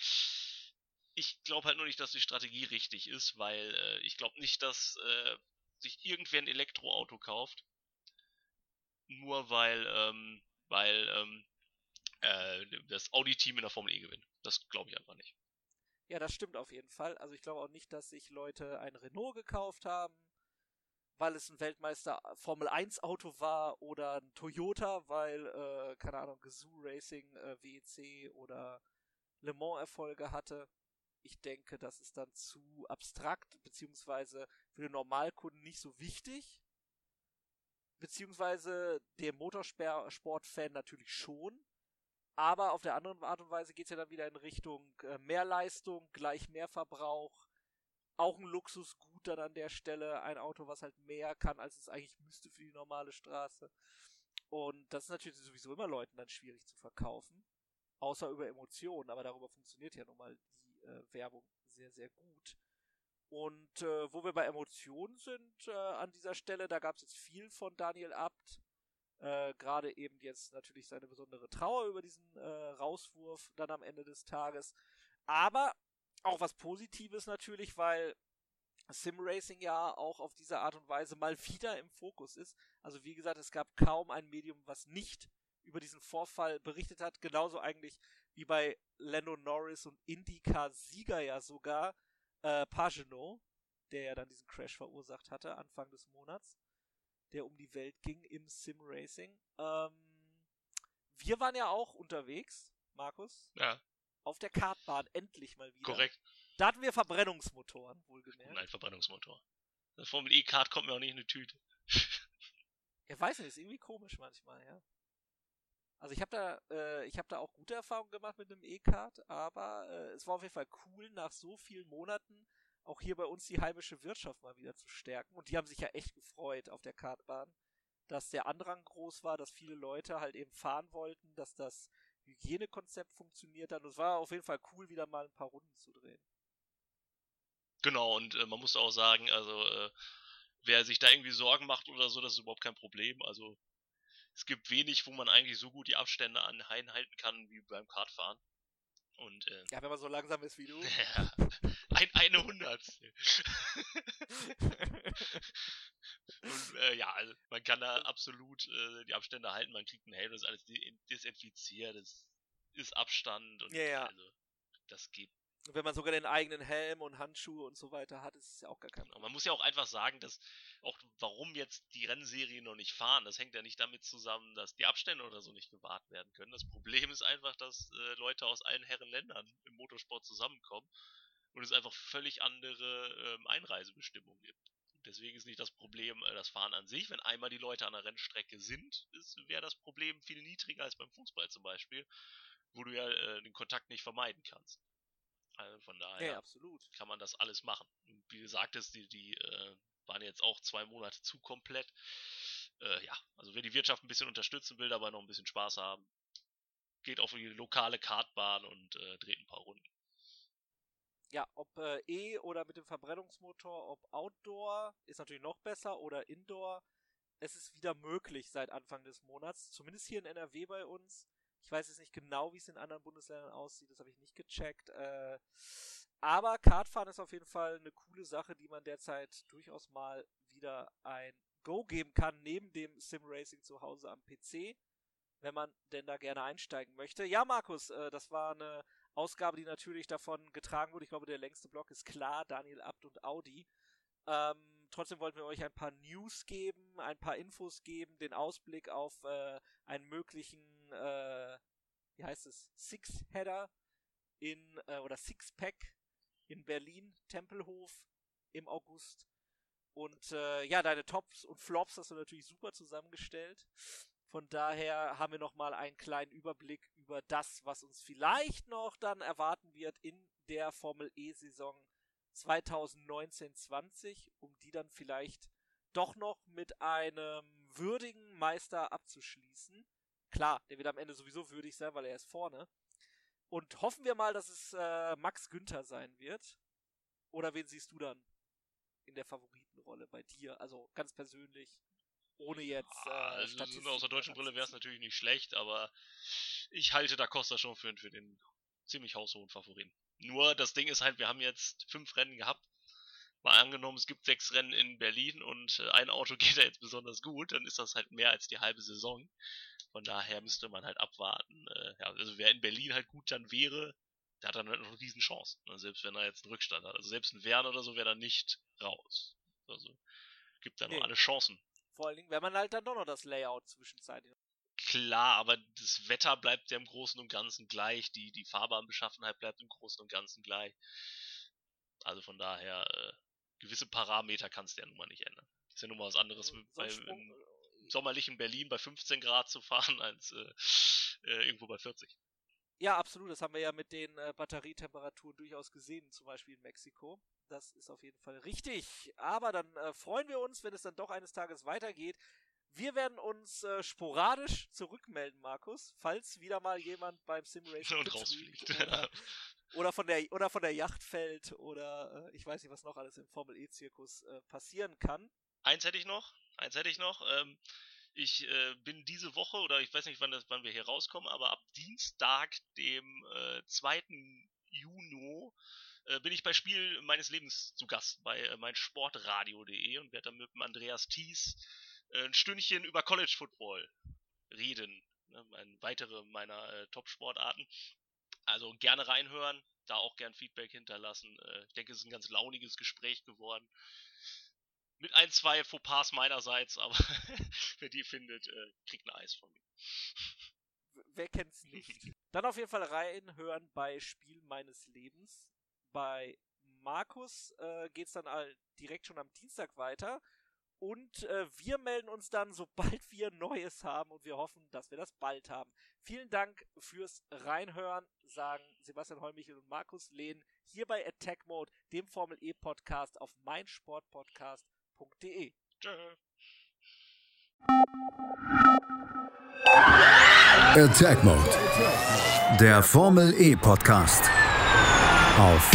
ich glaube halt nur nicht, dass die Strategie richtig ist, weil äh, ich glaube nicht, dass äh, sich irgendwer ein Elektroauto kauft. Nur weil, ähm, weil ähm, äh, das Audi-Team in der Formel E gewinnt. Das glaube ich einfach nicht. Ja, das stimmt auf jeden Fall. Also ich glaube auch nicht, dass sich Leute ein Renault gekauft haben, weil es ein Weltmeister Formel 1 Auto war oder ein Toyota, weil, äh, keine Ahnung, Gazoo Racing, äh, WEC oder Le Mans Erfolge hatte ich denke, das ist dann zu abstrakt, beziehungsweise für den Normalkunden nicht so wichtig. Beziehungsweise dem Motorsport-Fan natürlich schon. Aber auf der anderen Art und Weise geht es ja dann wieder in Richtung äh, mehr Leistung, gleich mehr Verbrauch. Auch ein Luxusgut dann an der Stelle. Ein Auto, was halt mehr kann, als es eigentlich müsste für die normale Straße. Und das ist natürlich sowieso immer Leuten dann schwierig zu verkaufen. Außer über Emotionen, aber darüber funktioniert ja nun mal die äh, Werbung sehr, sehr gut. Und äh, wo wir bei Emotionen sind äh, an dieser Stelle, da gab es jetzt viel von Daniel Abt. Äh, Gerade eben jetzt natürlich seine besondere Trauer über diesen äh, Rauswurf dann am Ende des Tages. Aber auch was Positives natürlich, weil Simracing ja auch auf diese Art und Weise mal wieder im Fokus ist. Also wie gesagt, es gab kaum ein Medium, was nicht über diesen Vorfall berichtet hat. Genauso eigentlich wie bei Lando Norris und Indycar-Sieger ja sogar äh, Pagenot, der ja dann diesen Crash verursacht hatte Anfang des Monats, der um die Welt ging im Sim Racing. Ähm, wir waren ja auch unterwegs, Markus. Ja. Auf der Kartbahn, endlich mal wieder. Korrekt. Da hatten wir Verbrennungsmotoren, wohlgemerkt. Nein, Verbrennungsmotor. Das Formel E-Kart kommt mir auch nicht in eine Tüte. ja, weiß nicht, ist irgendwie komisch manchmal, ja. Also ich habe da, äh, ich habe da auch gute Erfahrungen gemacht mit einem E-Card, aber äh, es war auf jeden Fall cool, nach so vielen Monaten auch hier bei uns die heimische Wirtschaft mal wieder zu stärken. Und die haben sich ja echt gefreut auf der Kartbahn, dass der Andrang groß war, dass viele Leute halt eben fahren wollten, dass das Hygienekonzept funktioniert hat. Und es war auf jeden Fall cool, wieder mal ein paar Runden zu drehen. Genau, und äh, man muss auch sagen, also äh, wer sich da irgendwie Sorgen macht oder so, das ist überhaupt kein Problem. Also es gibt wenig, wo man eigentlich so gut die Abstände an einhalten kann wie beim Kartfahren. Und, äh, ja, wenn man so langsam ist wie du. ja, ein, eine Hundertstel. und äh, ja, also man kann da absolut äh, die Abstände halten, man kriegt einen Helm, das ist alles desinfiziert, das ist Abstand und ja, ja. also das geht wenn man sogar den eigenen Helm und Handschuhe und so weiter hat, ist es ja auch gar kein Problem. Man muss ja auch einfach sagen, dass auch warum jetzt die Rennserien noch nicht fahren, das hängt ja nicht damit zusammen, dass die Abstände oder so nicht gewahrt werden können. Das Problem ist einfach, dass äh, Leute aus allen Herrenländern im Motorsport zusammenkommen und es einfach völlig andere ähm, Einreisebestimmungen gibt. Deswegen ist nicht das Problem äh, das Fahren an sich. Wenn einmal die Leute an der Rennstrecke sind, wäre das Problem viel niedriger als beim Fußball zum Beispiel, wo du ja äh, den Kontakt nicht vermeiden kannst. Also von daher ja, absolut. kann man das alles machen. Wie gesagt, ist die, die äh, waren jetzt auch zwei Monate zu komplett. Äh, ja, also wer die Wirtschaft ein bisschen unterstützen will, dabei noch ein bisschen Spaß haben, geht auf die lokale Kartbahn und äh, dreht ein paar Runden. Ja, ob äh, E oder mit dem Verbrennungsmotor, ob Outdoor ist natürlich noch besser oder Indoor. Es ist wieder möglich seit Anfang des Monats, zumindest hier in NRW bei uns. Ich weiß jetzt nicht genau, wie es in anderen Bundesländern aussieht, das habe ich nicht gecheckt. Äh, aber Kartfahren ist auf jeden Fall eine coole Sache, die man derzeit durchaus mal wieder ein Go geben kann, neben dem Sim Racing zu Hause am PC, wenn man denn da gerne einsteigen möchte. Ja, Markus, äh, das war eine Ausgabe, die natürlich davon getragen wurde. Ich glaube, der längste Block ist klar, Daniel Abt und Audi. Ähm, trotzdem wollten wir euch ein paar News geben, ein paar Infos geben, den Ausblick auf äh, einen möglichen, äh, wie heißt es, Six-Header in, äh, oder Six-Pack in Berlin, Tempelhof im August. Und äh, ja, deine Tops und Flops hast du natürlich super zusammengestellt. Von daher haben wir nochmal einen kleinen Überblick über das, was uns vielleicht noch dann erwarten wird in der Formel E-Saison 2019-20, um die dann vielleicht doch noch mit einem würdigen Meister abzuschließen. Klar, der wird am Ende sowieso würdig sein, weil er ist vorne. Und hoffen wir mal, dass es äh, Max Günther sein wird. Oder wen siehst du dann in der Favoritenrolle bei dir? Also ganz persönlich, ohne jetzt. Äh, also aus der deutschen Brille wäre es natürlich nicht schlecht, aber ich halte Da Costa schon für, für den ziemlich haushohen Favoriten. Nur das Ding ist halt, wir haben jetzt fünf Rennen gehabt. Mal angenommen, es gibt sechs Rennen in Berlin und äh, ein Auto geht da jetzt besonders gut, dann ist das halt mehr als die halbe Saison. Von daher müsste man halt abwarten. Äh, ja, also wer in Berlin halt gut dann wäre, der hat dann halt noch eine riesen Chance. Ne? Selbst wenn er jetzt einen Rückstand hat. Also selbst ein Werner oder so wäre dann nicht raus. Also gibt da noch nee. alle Chancen. Vor allen Dingen, wenn man halt dann doch noch das Layout zwischenzeitlich klar, aber das Wetter bleibt ja im Großen und Ganzen gleich, die, die Fahrbahnbeschaffenheit bleibt im Großen und Ganzen gleich. Also von daher, äh, gewisse Parameter kannst du ja nun mal nicht ändern. Ist ja nun mal was anderes, äh, bei, im äh, sommerlichen Berlin bei 15 Grad zu fahren, als äh, äh, irgendwo bei 40. Ja, absolut. Das haben wir ja mit den äh, Batterietemperaturen durchaus gesehen, zum Beispiel in Mexiko. Das ist auf jeden Fall richtig. Aber dann äh, freuen wir uns, wenn es dann doch eines Tages weitergeht. Wir werden uns äh, sporadisch zurückmelden, Markus, falls wieder mal jemand beim Simracing und rausfliegt. Oder, oder, von der oder von der Yacht fällt oder äh, ich weiß nicht, was noch alles im Formel E Zirkus äh, passieren kann. Eins hätte ich noch, eins hätte ich noch. Ähm, ich äh, bin diese Woche oder ich weiß nicht, wann das, wann wir hier rauskommen, aber ab Dienstag, dem äh, 2. Juni, äh, bin ich bei Spiel meines Lebens zu Gast bei äh, meinsportradio.de und werde dann mit dem Andreas Thies äh, ein Stündchen über College Football reden. Ne, ein weitere meiner äh, Top-Sportarten. Also gerne reinhören, da auch gern Feedback hinterlassen. Äh, ich denke, es ist ein ganz launiges Gespräch geworden. Mit ein, zwei Fauxpas meinerseits, aber wer die findet, äh, kriegt ein Eis von mir. Wer kennt's nicht? Dann auf jeden Fall reinhören bei Spiel meines Lebens. Bei Markus äh, geht's dann direkt schon am Dienstag weiter. Und äh, wir melden uns dann, sobald wir Neues haben und wir hoffen, dass wir das bald haben. Vielen Dank fürs Reinhören, sagen Sebastian Holmichel und Markus Lehn hier bei Attack Mode, dem Formel E Podcast auf meinsportpodcast.de. Attack Mode, der Formel E Podcast auf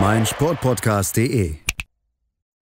meinsportpodcast.de.